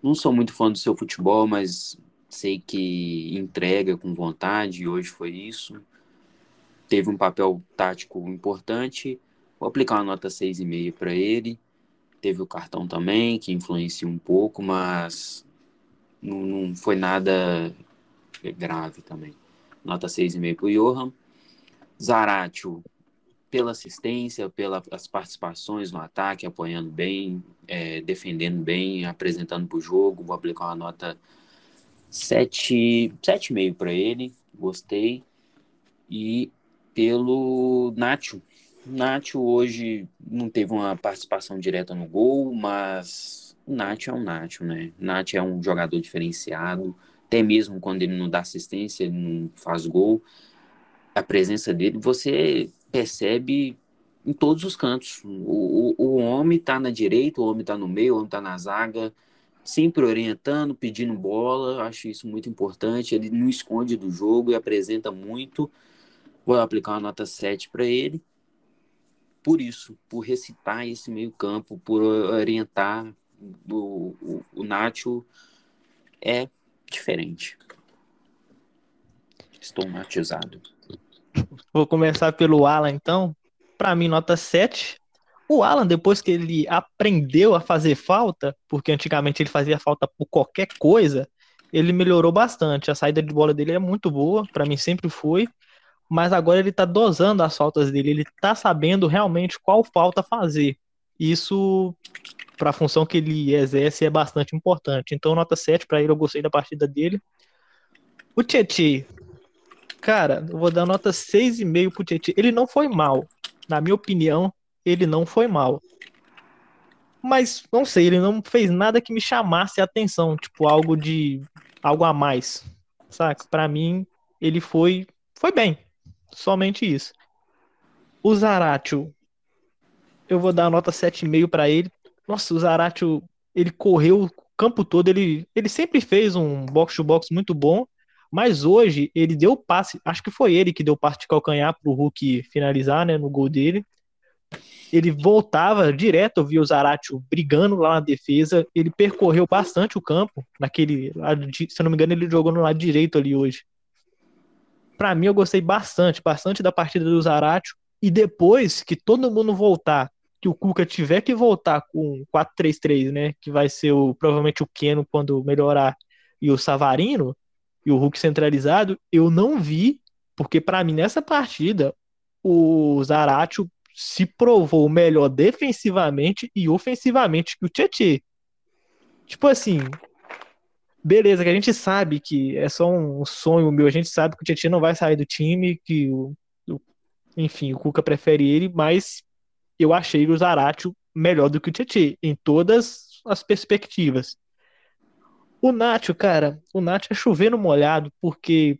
Não sou muito fã do seu futebol, mas sei que entrega com vontade, e hoje foi isso. Teve um papel tático importante. Vou aplicar uma nota 6,5 para ele. Teve o cartão também, que influencia um pouco, mas não, não foi nada grave também. Nota 6,5 para o Johan. Zaratio, pela assistência, pelas participações no ataque, apoiando bem, é, defendendo bem, apresentando para o jogo. Vou aplicar uma nota 7,5 para ele. Gostei. E pelo Nacho. Nacho hoje não teve uma participação direta no gol, mas o Nacho é um Nacho, né? Nacho é um jogador diferenciado, até mesmo quando ele não dá assistência, ele não faz gol. A presença dele, você percebe em todos os cantos. O, o, o homem está na direita, o homem está no meio, o homem está na zaga, sempre orientando, pedindo bola. Acho isso muito importante. Ele não esconde do jogo e apresenta muito. Vou aplicar uma nota 7 para ele. Por isso, por recitar esse meio-campo, por orientar. O, o, o Nacho é diferente. Estou matizado. Vou começar pelo Alan, então. Para mim, nota 7. O Alan, depois que ele aprendeu a fazer falta, porque antigamente ele fazia falta por qualquer coisa, ele melhorou bastante. A saída de bola dele é muito boa, para mim sempre foi. Mas agora ele tá dosando as faltas dele, ele tá sabendo realmente qual falta fazer. Isso, para a função que ele exerce, é bastante importante. Então, nota 7 para ele, eu gostei da partida dele. O Tietchan, Cara, eu vou dar nota 6,5 pro Tietchan. Ele não foi mal. Na minha opinião, ele não foi mal. Mas, não sei, ele não fez nada que me chamasse a atenção. Tipo, algo de. algo a mais. Saca? Pra mim, ele foi. Foi bem. Somente isso. O Zaratio. Eu vou dar nota 7,5 para ele. Nossa, o Zaratio, ele correu o campo todo. Ele, ele sempre fez um box-to-box muito bom. Mas hoje ele deu passe, acho que foi ele que deu passe de calcanhar para o Hulk finalizar, né, no gol dele. Ele voltava direto, eu vi o Zaratio brigando lá na defesa. Ele percorreu bastante o campo, naquele se eu não me engano, ele jogou no lado direito ali hoje. Para mim, eu gostei bastante, bastante da partida do Zaratio. E depois que todo mundo voltar, que o Cuca tiver que voltar com 4-3-3, né, que vai ser o, provavelmente o Keno quando melhorar e o Savarino, e o Hulk centralizado, eu não vi, porque para mim nessa partida o Zaratio se provou melhor defensivamente e ofensivamente que o Tietchan. Tipo assim, beleza, que a gente sabe que é só um sonho meu, a gente sabe que o Tietchan não vai sair do time, que o, o enfim, o Cuca prefere ele, mas eu achei o Zaratio melhor do que o Tietchan em todas as perspectivas. O Nacho, cara, o Nacho é chover no molhado, porque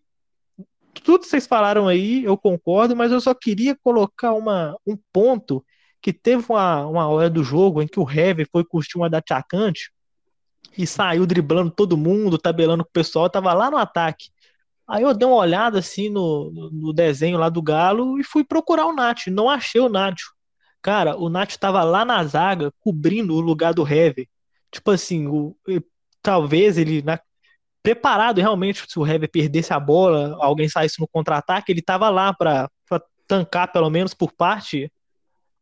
tudo que vocês falaram aí, eu concordo, mas eu só queria colocar uma, um ponto que teve uma, uma hora do jogo em que o Heavy foi curtir uma da atacante e saiu driblando todo mundo, tabelando com o pessoal, tava lá no ataque. Aí eu dei uma olhada assim no, no, desenho lá do Galo e fui procurar o Nacho. Não achei o Nacho. Cara, o Nacho tava lá na zaga, cobrindo o lugar do Heavy. Tipo assim, o, talvez ele, na, preparado realmente, se o Hever perdesse a bola, alguém saísse no contra-ataque, ele estava lá para tancar, pelo menos por parte,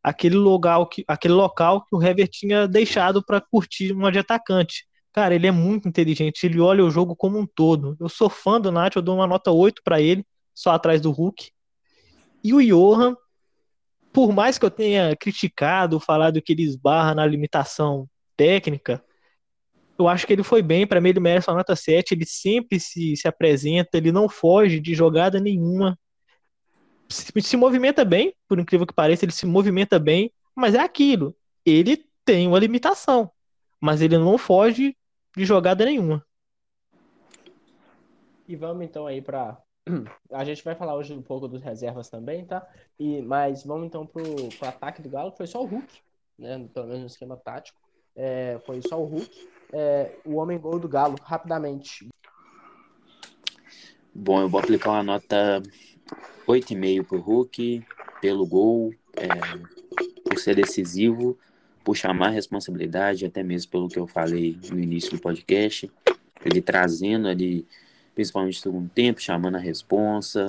aquele local que, aquele local que o Hever tinha deixado para curtir uma de atacante. Cara, ele é muito inteligente, ele olha o jogo como um todo. Eu sou fã do Nath, eu dou uma nota 8 para ele, só atrás do Hulk. E o Johan, por mais que eu tenha criticado, falado que ele esbarra na limitação técnica, eu acho que ele foi bem, para mim ele merece uma nota 7, ele sempre se, se apresenta, ele não foge de jogada nenhuma. Se, se movimenta bem, por incrível que pareça, ele se movimenta bem, mas é aquilo, ele tem uma limitação, mas ele não foge de jogada nenhuma. E vamos então aí para (clears throat) a gente vai falar hoje um pouco dos reservas também, tá? E mas vamos então pro, pro ataque do Galo, foi só o Hulk, né? Pelo menos no esquema tático. É, foi só o Hulk é, o homem gol do Galo, rapidamente. Bom, eu vou aplicar uma nota 8,5 para o Hulk, pelo gol, é, por ser decisivo, por chamar responsabilidade, até mesmo pelo que eu falei no início do podcast. Ele trazendo ali, principalmente no segundo tempo, chamando a responsa,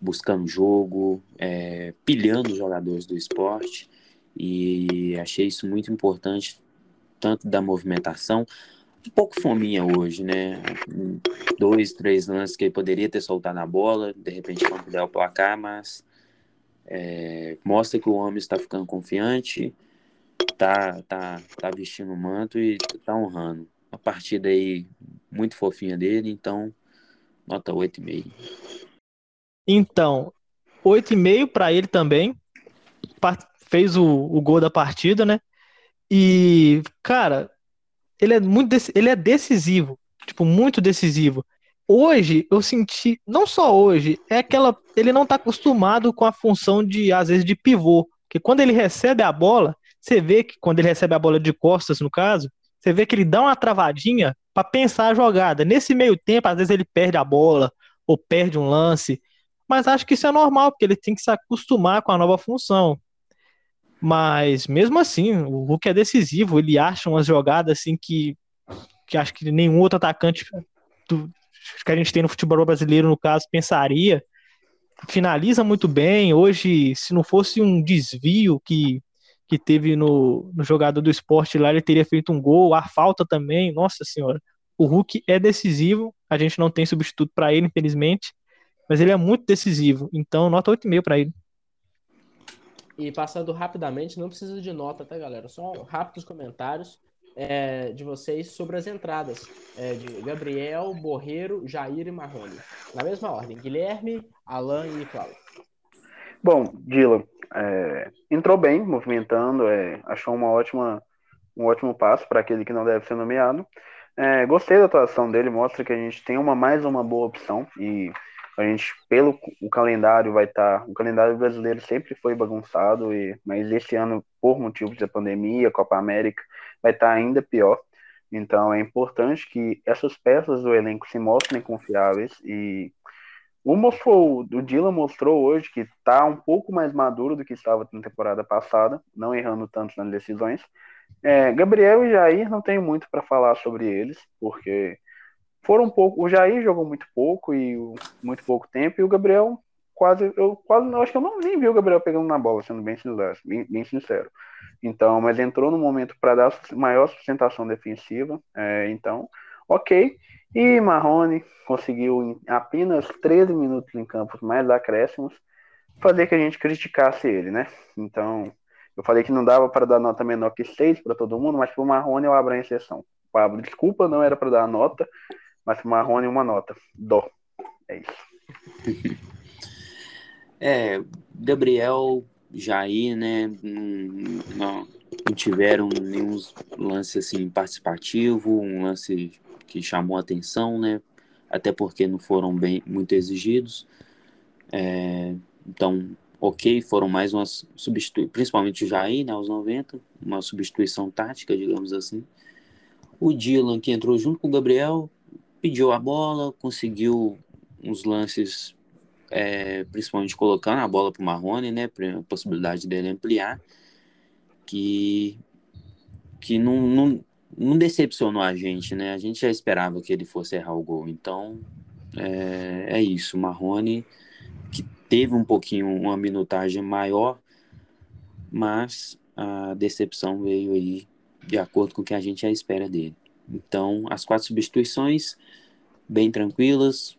buscando jogo, é, pilhando os jogadores do esporte. E achei isso muito importante tanto da movimentação. um pouco fominha hoje, né? Dois, três lances que ele poderia ter soltado a bola, de repente quando der o placar, mas é, mostra que o homem está ficando confiante, tá, tá, tá vestindo o manto e tá honrando. A partida aí muito fofinha dele, então nota 8,5. Então, 8,5 para ele também. Fez o, o gol da partida, né? E, cara, ele é muito ele é decisivo, tipo, muito decisivo. Hoje eu senti, não só hoje, é aquela, ele não tá acostumado com a função de às vezes de pivô, que quando ele recebe a bola, você vê que quando ele recebe a bola de costas, no caso, você vê que ele dá uma travadinha para pensar a jogada. Nesse meio tempo, às vezes ele perde a bola ou perde um lance, mas acho que isso é normal, porque ele tem que se acostumar com a nova função. Mas mesmo assim, o Hulk é decisivo, ele acha umas jogadas assim que, que acho que nenhum outro atacante do, que a gente tem no futebol brasileiro, no caso, pensaria. Finaliza muito bem. Hoje, se não fosse um desvio que, que teve no, no jogador do esporte lá, ele teria feito um gol. A falta também, nossa senhora. O Hulk é decisivo. A gente não tem substituto para ele, infelizmente. Mas ele é muito decisivo. Então, nota 8,5 para ele. E passando rapidamente, não precisa de nota, tá, galera? Só rápidos comentários é, de vocês sobre as entradas é, de Gabriel, Borreiro, Jair e Marrone. Na mesma ordem, Guilherme, Alan e Cláudio. Bom, Dylan é, entrou bem, movimentando, é, achou uma ótima, um ótimo passo para aquele que não deve ser nomeado. É, gostei da atuação dele, mostra que a gente tem uma mais uma boa opção e a gente, pelo o calendário, vai estar. Tá, o calendário brasileiro sempre foi bagunçado, e, mas esse ano, por motivos da pandemia, Copa América, vai estar tá ainda pior. Então é importante que essas peças do elenco se mostrem confiáveis e o mostrou, o Dylan mostrou hoje que está um pouco mais maduro do que estava na temporada passada, não errando tanto nas decisões. É, Gabriel e Jair não tenho muito para falar sobre eles, porque foram um pouco. O Jair jogou muito pouco e muito pouco tempo, e o Gabriel quase. Eu quase eu acho que eu não nem vi o Gabriel pegando na bola, sendo bem sincero. Bem, bem sincero. Então, mas entrou no momento para dar maior sustentação defensiva. É, então, ok. E Marrone conseguiu em apenas 13 minutos em campos mais acréscimos fazer que a gente criticasse ele, né? Então, eu falei que não dava para dar nota menor que 6 para todo mundo, mas para o Marrone eu abro a exceção. Pablo, desculpa, não era para dar nota, mas Marrone uma nota. Dó. É isso. (laughs) É, Gabriel, Jair, né? Não, não tiveram nenhum lance assim participativo, um lance que chamou atenção, né? Até porque não foram bem muito exigidos. É, então, ok, foram mais umas substituições, principalmente o Jair, né, aos 90, uma substituição tática, digamos assim. O Dylan, que entrou junto com o Gabriel, pediu a bola, conseguiu uns lances, é, principalmente colocando a bola para o Marrone, né? A possibilidade dele ampliar, que, que não, não, não decepcionou a gente, né? A gente já esperava que ele fosse errar o gol. Então, é, é isso. Marrone, que teve um pouquinho, uma minutagem maior, mas a decepção veio aí de acordo com o que a gente já espera dele. Então, as quatro substituições, bem tranquilas,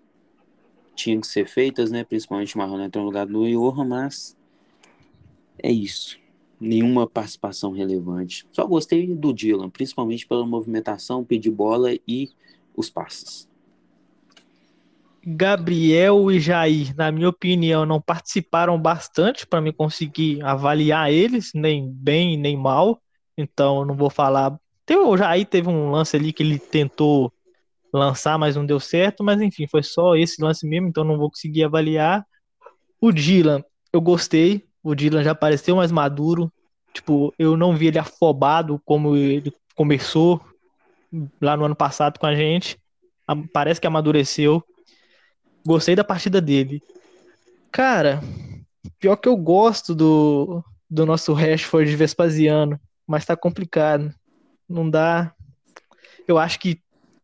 tinham que ser feitas, né? Principalmente o Marrone entrou no lugar do Johan, mas é isso. Nenhuma participação relevante. Só gostei do Dylan, principalmente pela movimentação, pedir bola e os passes. Gabriel e Jair, na minha opinião, não participaram bastante para me conseguir avaliar eles, nem bem nem mal. Então, não vou falar o Jair teve um lance ali que ele tentou lançar, mas não deu certo. Mas enfim, foi só esse lance mesmo, então não vou conseguir avaliar. O Dylan, eu gostei. O Dylan já pareceu mais maduro. Tipo, eu não vi ele afobado como ele começou lá no ano passado com a gente. Parece que amadureceu. Gostei da partida dele. Cara, pior que eu gosto do, do nosso Rashford Vespasiano, mas tá complicado não dá. Eu acho que.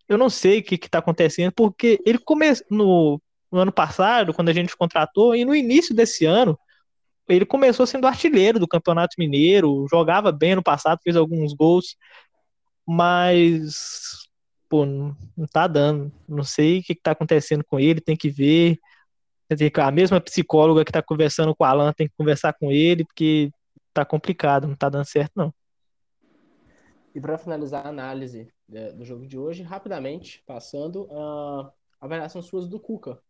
Eu não sei o que está acontecendo, porque ele começou no, no ano passado, quando a gente contratou, e no início desse ano, ele começou sendo artilheiro do Campeonato Mineiro, jogava bem no passado, fez alguns gols, mas pô, não, tá dando. Não sei o que, que tá acontecendo com ele, tem que ver. A mesma psicóloga que tá conversando com o Alan tem que conversar com ele, porque tá complicado, não tá dando certo, não. E para finalizar a análise é, do jogo de hoje, rapidamente, passando a avaliação suas do Cuca.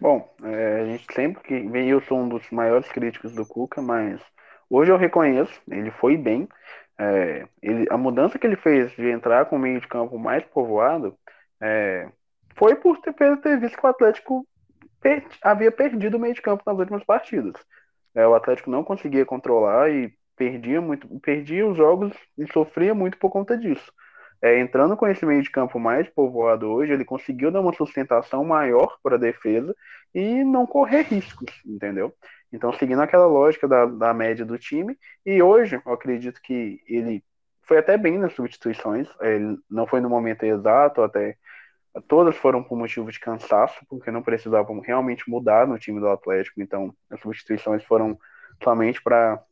Bom, é, a gente sempre que vem, eu sou um dos maiores críticos do Cuca, mas hoje eu reconheço, ele foi bem. É, ele, a mudança que ele fez de entrar com o meio de campo mais povoado é, foi por ter, ter, visto que o Atlético per, havia perdido o meio de campo nas últimas partidas. É, o Atlético não conseguia controlar e perdia muito, perdia os jogos e sofria muito por conta disso. É, entrando com esse meio de campo mais povoado hoje, ele conseguiu dar uma sustentação maior para a defesa e não correr riscos, entendeu? Então, seguindo aquela lógica da, da média do time, e hoje eu acredito que ele foi até bem nas substituições, ele não foi no momento exato, até todas foram por motivo de cansaço, porque não precisavam realmente mudar no time do Atlético, então as substituições foram somente para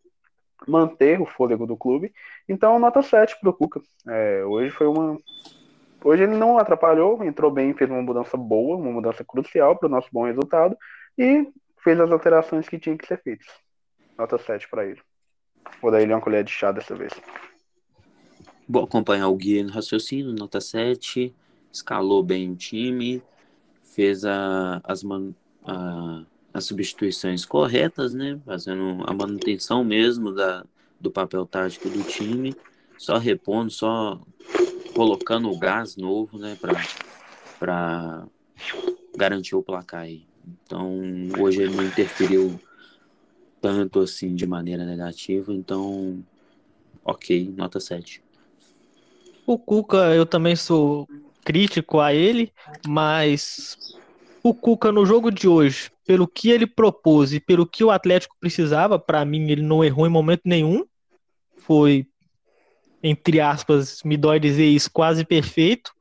manter o fôlego do clube. Então, nota 7 para o Cuca. É, hoje foi uma. Hoje ele não atrapalhou, entrou bem, fez uma mudança boa, uma mudança crucial para o nosso bom resultado e fez as alterações que tinham que ser feitas. Nota 7 para ele. Vou dar ele uma colher de chá dessa vez. Vou acompanhar o Gui no raciocínio, nota 7. Escalou bem o time, fez a, as, man, as substituições corretas, né? Fazendo a manutenção mesmo da, do papel tático do time, só repondo, só colocando o gás novo, né? Para garantir o placar aí. Então, hoje ele não interferiu tanto assim de maneira negativa, então, ok, nota 7. O Cuca, eu também sou crítico a ele, mas o Cuca no jogo de hoje, pelo que ele propôs e pelo que o Atlético precisava, para mim ele não errou em momento nenhum. Foi, entre aspas, me dói dizer isso, quase perfeito.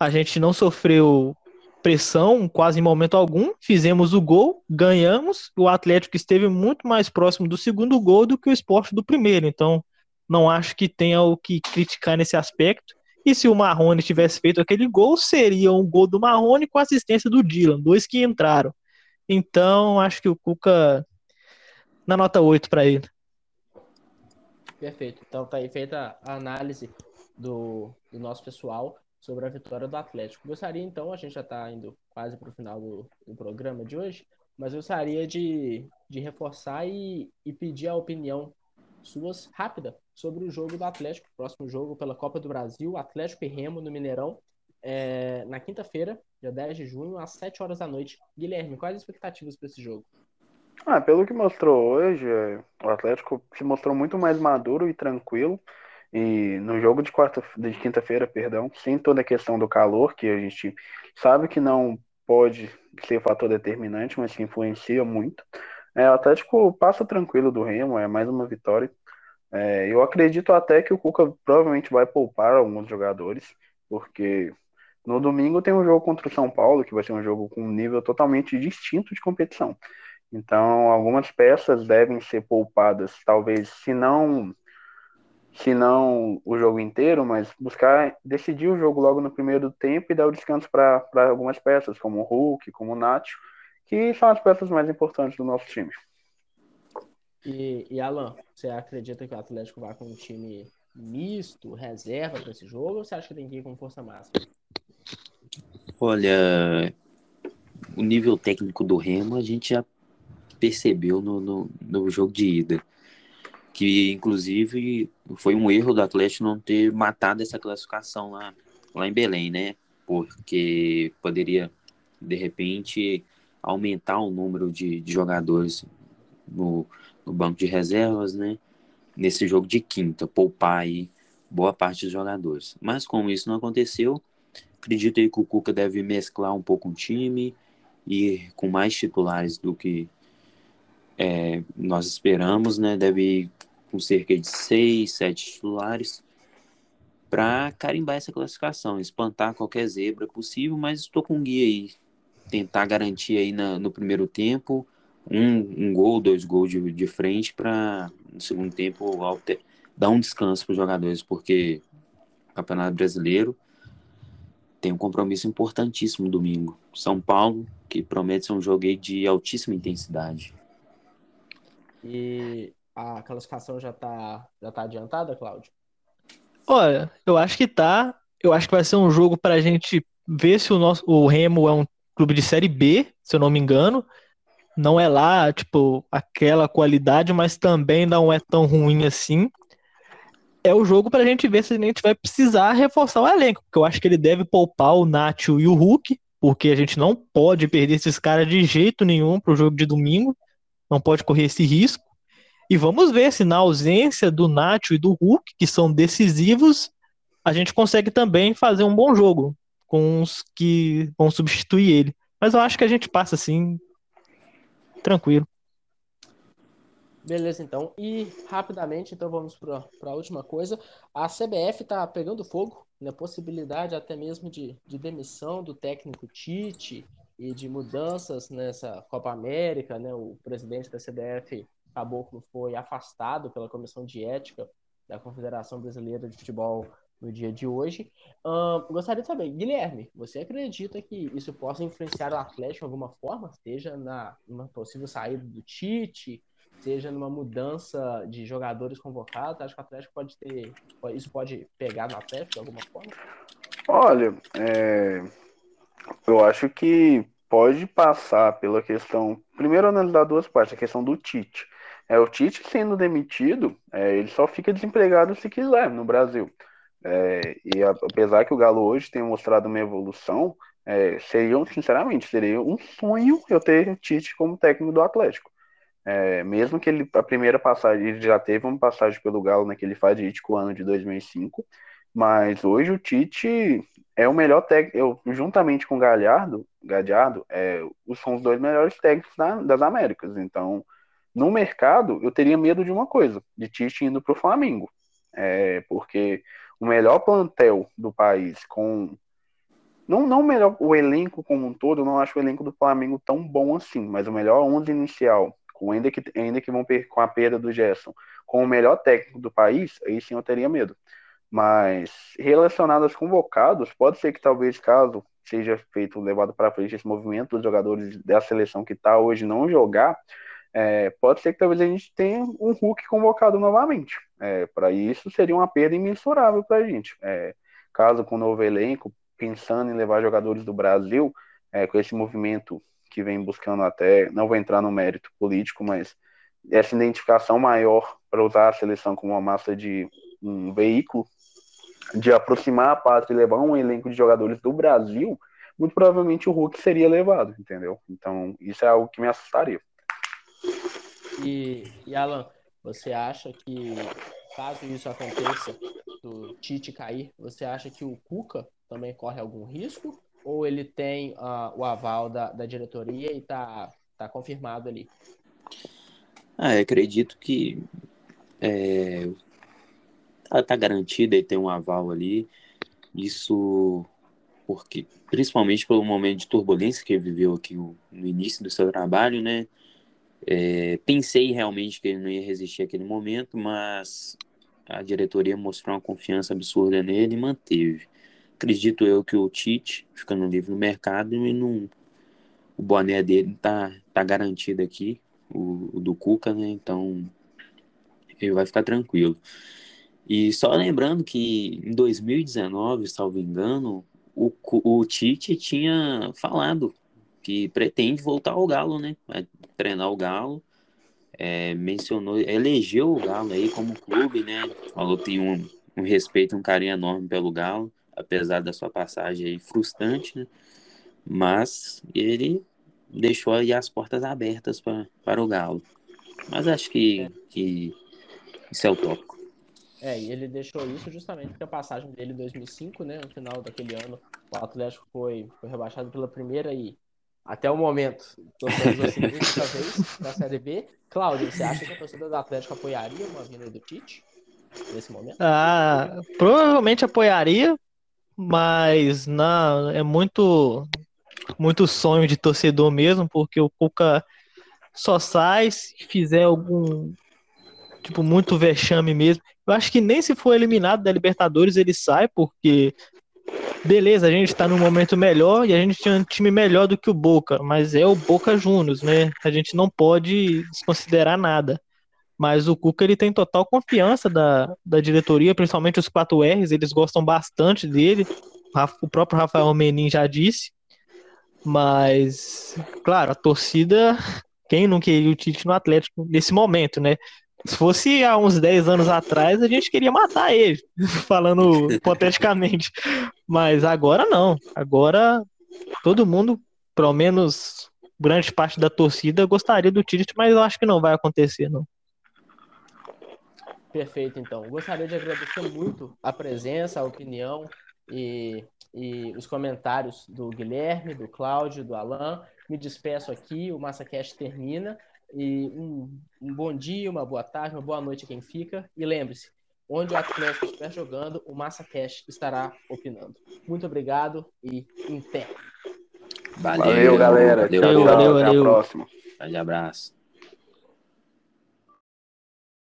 A gente não sofreu pressão quase em momento algum. Fizemos o gol, ganhamos. O Atlético esteve muito mais próximo do segundo gol do que o esporte do primeiro. Então, não acho que tenha o que criticar nesse aspecto. E se o Marrone tivesse feito aquele gol, seria um gol do Marrone com assistência do Dylan, dois que entraram. Então, acho que o Cuca na nota 8 para ele. Perfeito. Então tá aí feita a análise do, do nosso pessoal sobre a vitória do Atlético. Gostaria então, a gente já está indo quase para o final do, do, programa de hoje, mas gostaria de, de reforçar e, e pedir a opinião suas rápida sobre o jogo do Atlético, próximo jogo pela Copa do Brasil, Atlético e Remo no Mineirão, é, na quinta-feira, dia 10 de junho, às 7 horas da noite. Guilherme, quais as expectativas para esse jogo? Ah, pelo que mostrou hoje, é, o Atlético se mostrou muito mais maduro e tranquilo. E no jogo de quarta, de quinta-feira, perdão, sem toda a questão do calor, que a gente sabe que não pode ser fator determinante, mas que influencia muito. É, o Atlético passa tranquilo do Remo, é mais uma vitória. É, eu acredito até que o Cuca provavelmente vai poupar alguns jogadores, porque no domingo tem um jogo contra o São Paulo, que vai ser um jogo com um nível totalmente distinto de competição. Então, algumas peças devem ser poupadas, talvez, se não, se não o jogo inteiro, mas buscar decidir o jogo logo no primeiro tempo e dar o descanso para algumas peças, como o Hulk, como o Nacho, que são as peças mais importantes do nosso time. E, e Alan, você acredita que o Atlético vai com um time misto, reserva para esse jogo, ou você acha que tem que ir com força máxima? Olha, o nível técnico do Remo a gente já percebeu no, no, no jogo de ida. Que, inclusive, foi um erro do Atlético não ter matado essa classificação lá, lá em Belém, né? Porque poderia, de repente, aumentar o número de, de jogadores no, no banco de reservas, né? Nesse jogo de quinta, poupar aí boa parte dos jogadores. Mas como isso não aconteceu, acredito aí que o Cuca deve mesclar um pouco o time e com mais titulares do que é, nós esperamos, né? Deve ir com cerca de seis, sete titulares para carimbar essa classificação, espantar qualquer zebra possível, mas estou com guia aí, tentar garantir aí na, no primeiro tempo um, um gol, dois gols de, de frente para no segundo tempo alter, dar um descanso para os jogadores, porque Campeonato Brasileiro. Tem um compromisso importantíssimo domingo. São Paulo, que promete ser um jogo de altíssima intensidade. E a classificação já está já tá adiantada, Cláudio? Olha, eu acho que tá. Eu acho que vai ser um jogo para a gente ver se o nosso o Remo é um clube de série B, se eu não me engano. Não é lá, tipo, aquela qualidade, mas também não é tão ruim assim. É o jogo para a gente ver se a gente vai precisar reforçar o elenco, porque eu acho que ele deve poupar o Nacho e o Hulk, porque a gente não pode perder esses caras de jeito nenhum pro jogo de domingo. Não pode correr esse risco. E vamos ver se na ausência do Nacho e do Hulk, que são decisivos, a gente consegue também fazer um bom jogo com os que vão substituir ele. Mas eu acho que a gente passa assim, tranquilo. Beleza, então. E rapidamente, então vamos para a última coisa. A CBF está pegando fogo, né? Possibilidade até mesmo de, de demissão do técnico Tite e de mudanças nessa Copa América, né? O presidente da CBF Caboclo foi afastado pela Comissão de Ética da Confederação Brasileira de Futebol no dia de hoje. gostaria de saber, Guilherme, você acredita que isso possa influenciar o Atlético de alguma forma? Seja na uma possível saída do Tite, seja numa mudança de jogadores convocados? Acho que o Atlético pode ter. Isso pode pegar no Atlético de alguma forma? Olha, é, eu acho que pode passar pela questão. Primeiro, analisar duas partes: a questão do Tite. É, o Tite sendo demitido, é, ele só fica desempregado se quiser no Brasil. É, e apesar que o Galo hoje tem mostrado uma evolução, é, seria, sinceramente, seria um sonho eu ter Tite como técnico do Atlético. É, mesmo que ele, a primeira passagem, ele já teve uma passagem pelo Galo naquele fadídico ano de 2005, mas hoje o Tite é o melhor técnico, juntamente com o Galhardo, Galhardo é, são os dois melhores técnicos da, das Américas. Então, no mercado, eu teria medo de uma coisa, de Tite indo para o Flamengo. É, porque o melhor plantel do país, com. Não, não melhor, o elenco como um todo, não acho o elenco do Flamengo tão bom assim, mas o melhor 11 inicial, com ainda que, ainda que vão per, com a perda do Gerson, com o melhor técnico do país, aí sim eu teria medo. Mas relacionado aos convocados, pode ser que talvez, caso seja feito, levado para frente esse movimento dos jogadores da seleção que está hoje não jogar, é, pode ser que talvez a gente tenha um Hulk convocado novamente. É, para isso seria uma perda imensurável para a gente. É, caso com o novo elenco, pensando em levar jogadores do Brasil, é, com esse movimento que vem buscando até, não vou entrar no mérito político, mas essa identificação maior para usar a seleção como uma massa de um veículo de aproximar a pátria e levar um elenco de jogadores do Brasil, muito provavelmente o Hulk seria levado, entendeu? Então, isso é algo que me assustaria. E, e Alan, você acha que, caso isso aconteça, do Tite cair, você acha que o Cuca também corre algum risco? Ou ele tem uh, o aval da, da diretoria e tá, tá confirmado ali? Ah, acredito que é, tá, tá garantido ele tem um aval ali. Isso porque principalmente pelo momento de turbulência que viveu aqui no início do seu trabalho, né? É, pensei realmente que ele não ia resistir àquele momento, mas a diretoria mostrou uma confiança absurda nele e manteve. Acredito eu que o Tite, ficando livre no mercado, e não, o boné dele tá, tá garantido aqui, o, o do Cuca, né? Então ele vai ficar tranquilo. E só lembrando que em 2019, salvo engano, o, o Tite tinha falado que pretende voltar ao Galo, né? Vai treinar o Galo. É, mencionou, elegeu o Galo aí como clube, né? Falou que tem um, um respeito, um carinho enorme pelo Galo, apesar da sua passagem aí frustrante, né? Mas ele deixou aí as portas abertas pra, para o Galo. Mas acho que, que isso é o tópico. É, e ele deixou isso justamente porque a passagem dele em 2005, né, no final daquele ano, o Atlético foi, foi rebaixado pela primeira e até o momento, torcemos a segunda vez da Série B. Cláudio, você acha que a torcida do Atlético apoiaria uma vinda do Tite nesse momento? Ah, provavelmente apoiaria, mas não, é muito muito sonho de torcedor mesmo, porque o Cuca só sai se fizer algum tipo, muito vexame mesmo. Eu acho que nem se for eliminado da Libertadores ele sai, porque beleza, a gente tá num momento melhor e a gente tinha um time melhor do que o Boca, mas é o Boca Juniors, né? A gente não pode desconsiderar nada. Mas o Cuca ele tem total confiança da, da diretoria, principalmente os 4 R's, eles gostam bastante dele. O próprio Rafael Menin já disse. Mas, claro, a torcida, quem não queria o Tite no Atlético nesse momento, né? Se fosse há uns 10 anos atrás, a gente queria matar ele, (laughs) falando hipoteticamente. Mas agora não. Agora todo mundo, pelo menos grande parte da torcida, gostaria do Tite, mas eu acho que não vai acontecer, não. Perfeito, então. Gostaria de agradecer muito a presença, a opinião e, e os comentários do Guilherme, do Cláudio, do Alan. Me despeço aqui, o MassaCast termina. E um, um, bom dia, uma boa tarde, uma boa noite a quem fica. E lembre-se, onde o Atlético estiver jogando, o MassaCast estará opinando. Muito obrigado e em pé. Valeu, valeu galera. Valeu, valeu, valeu, valeu. Até a próxima. Grande abraço.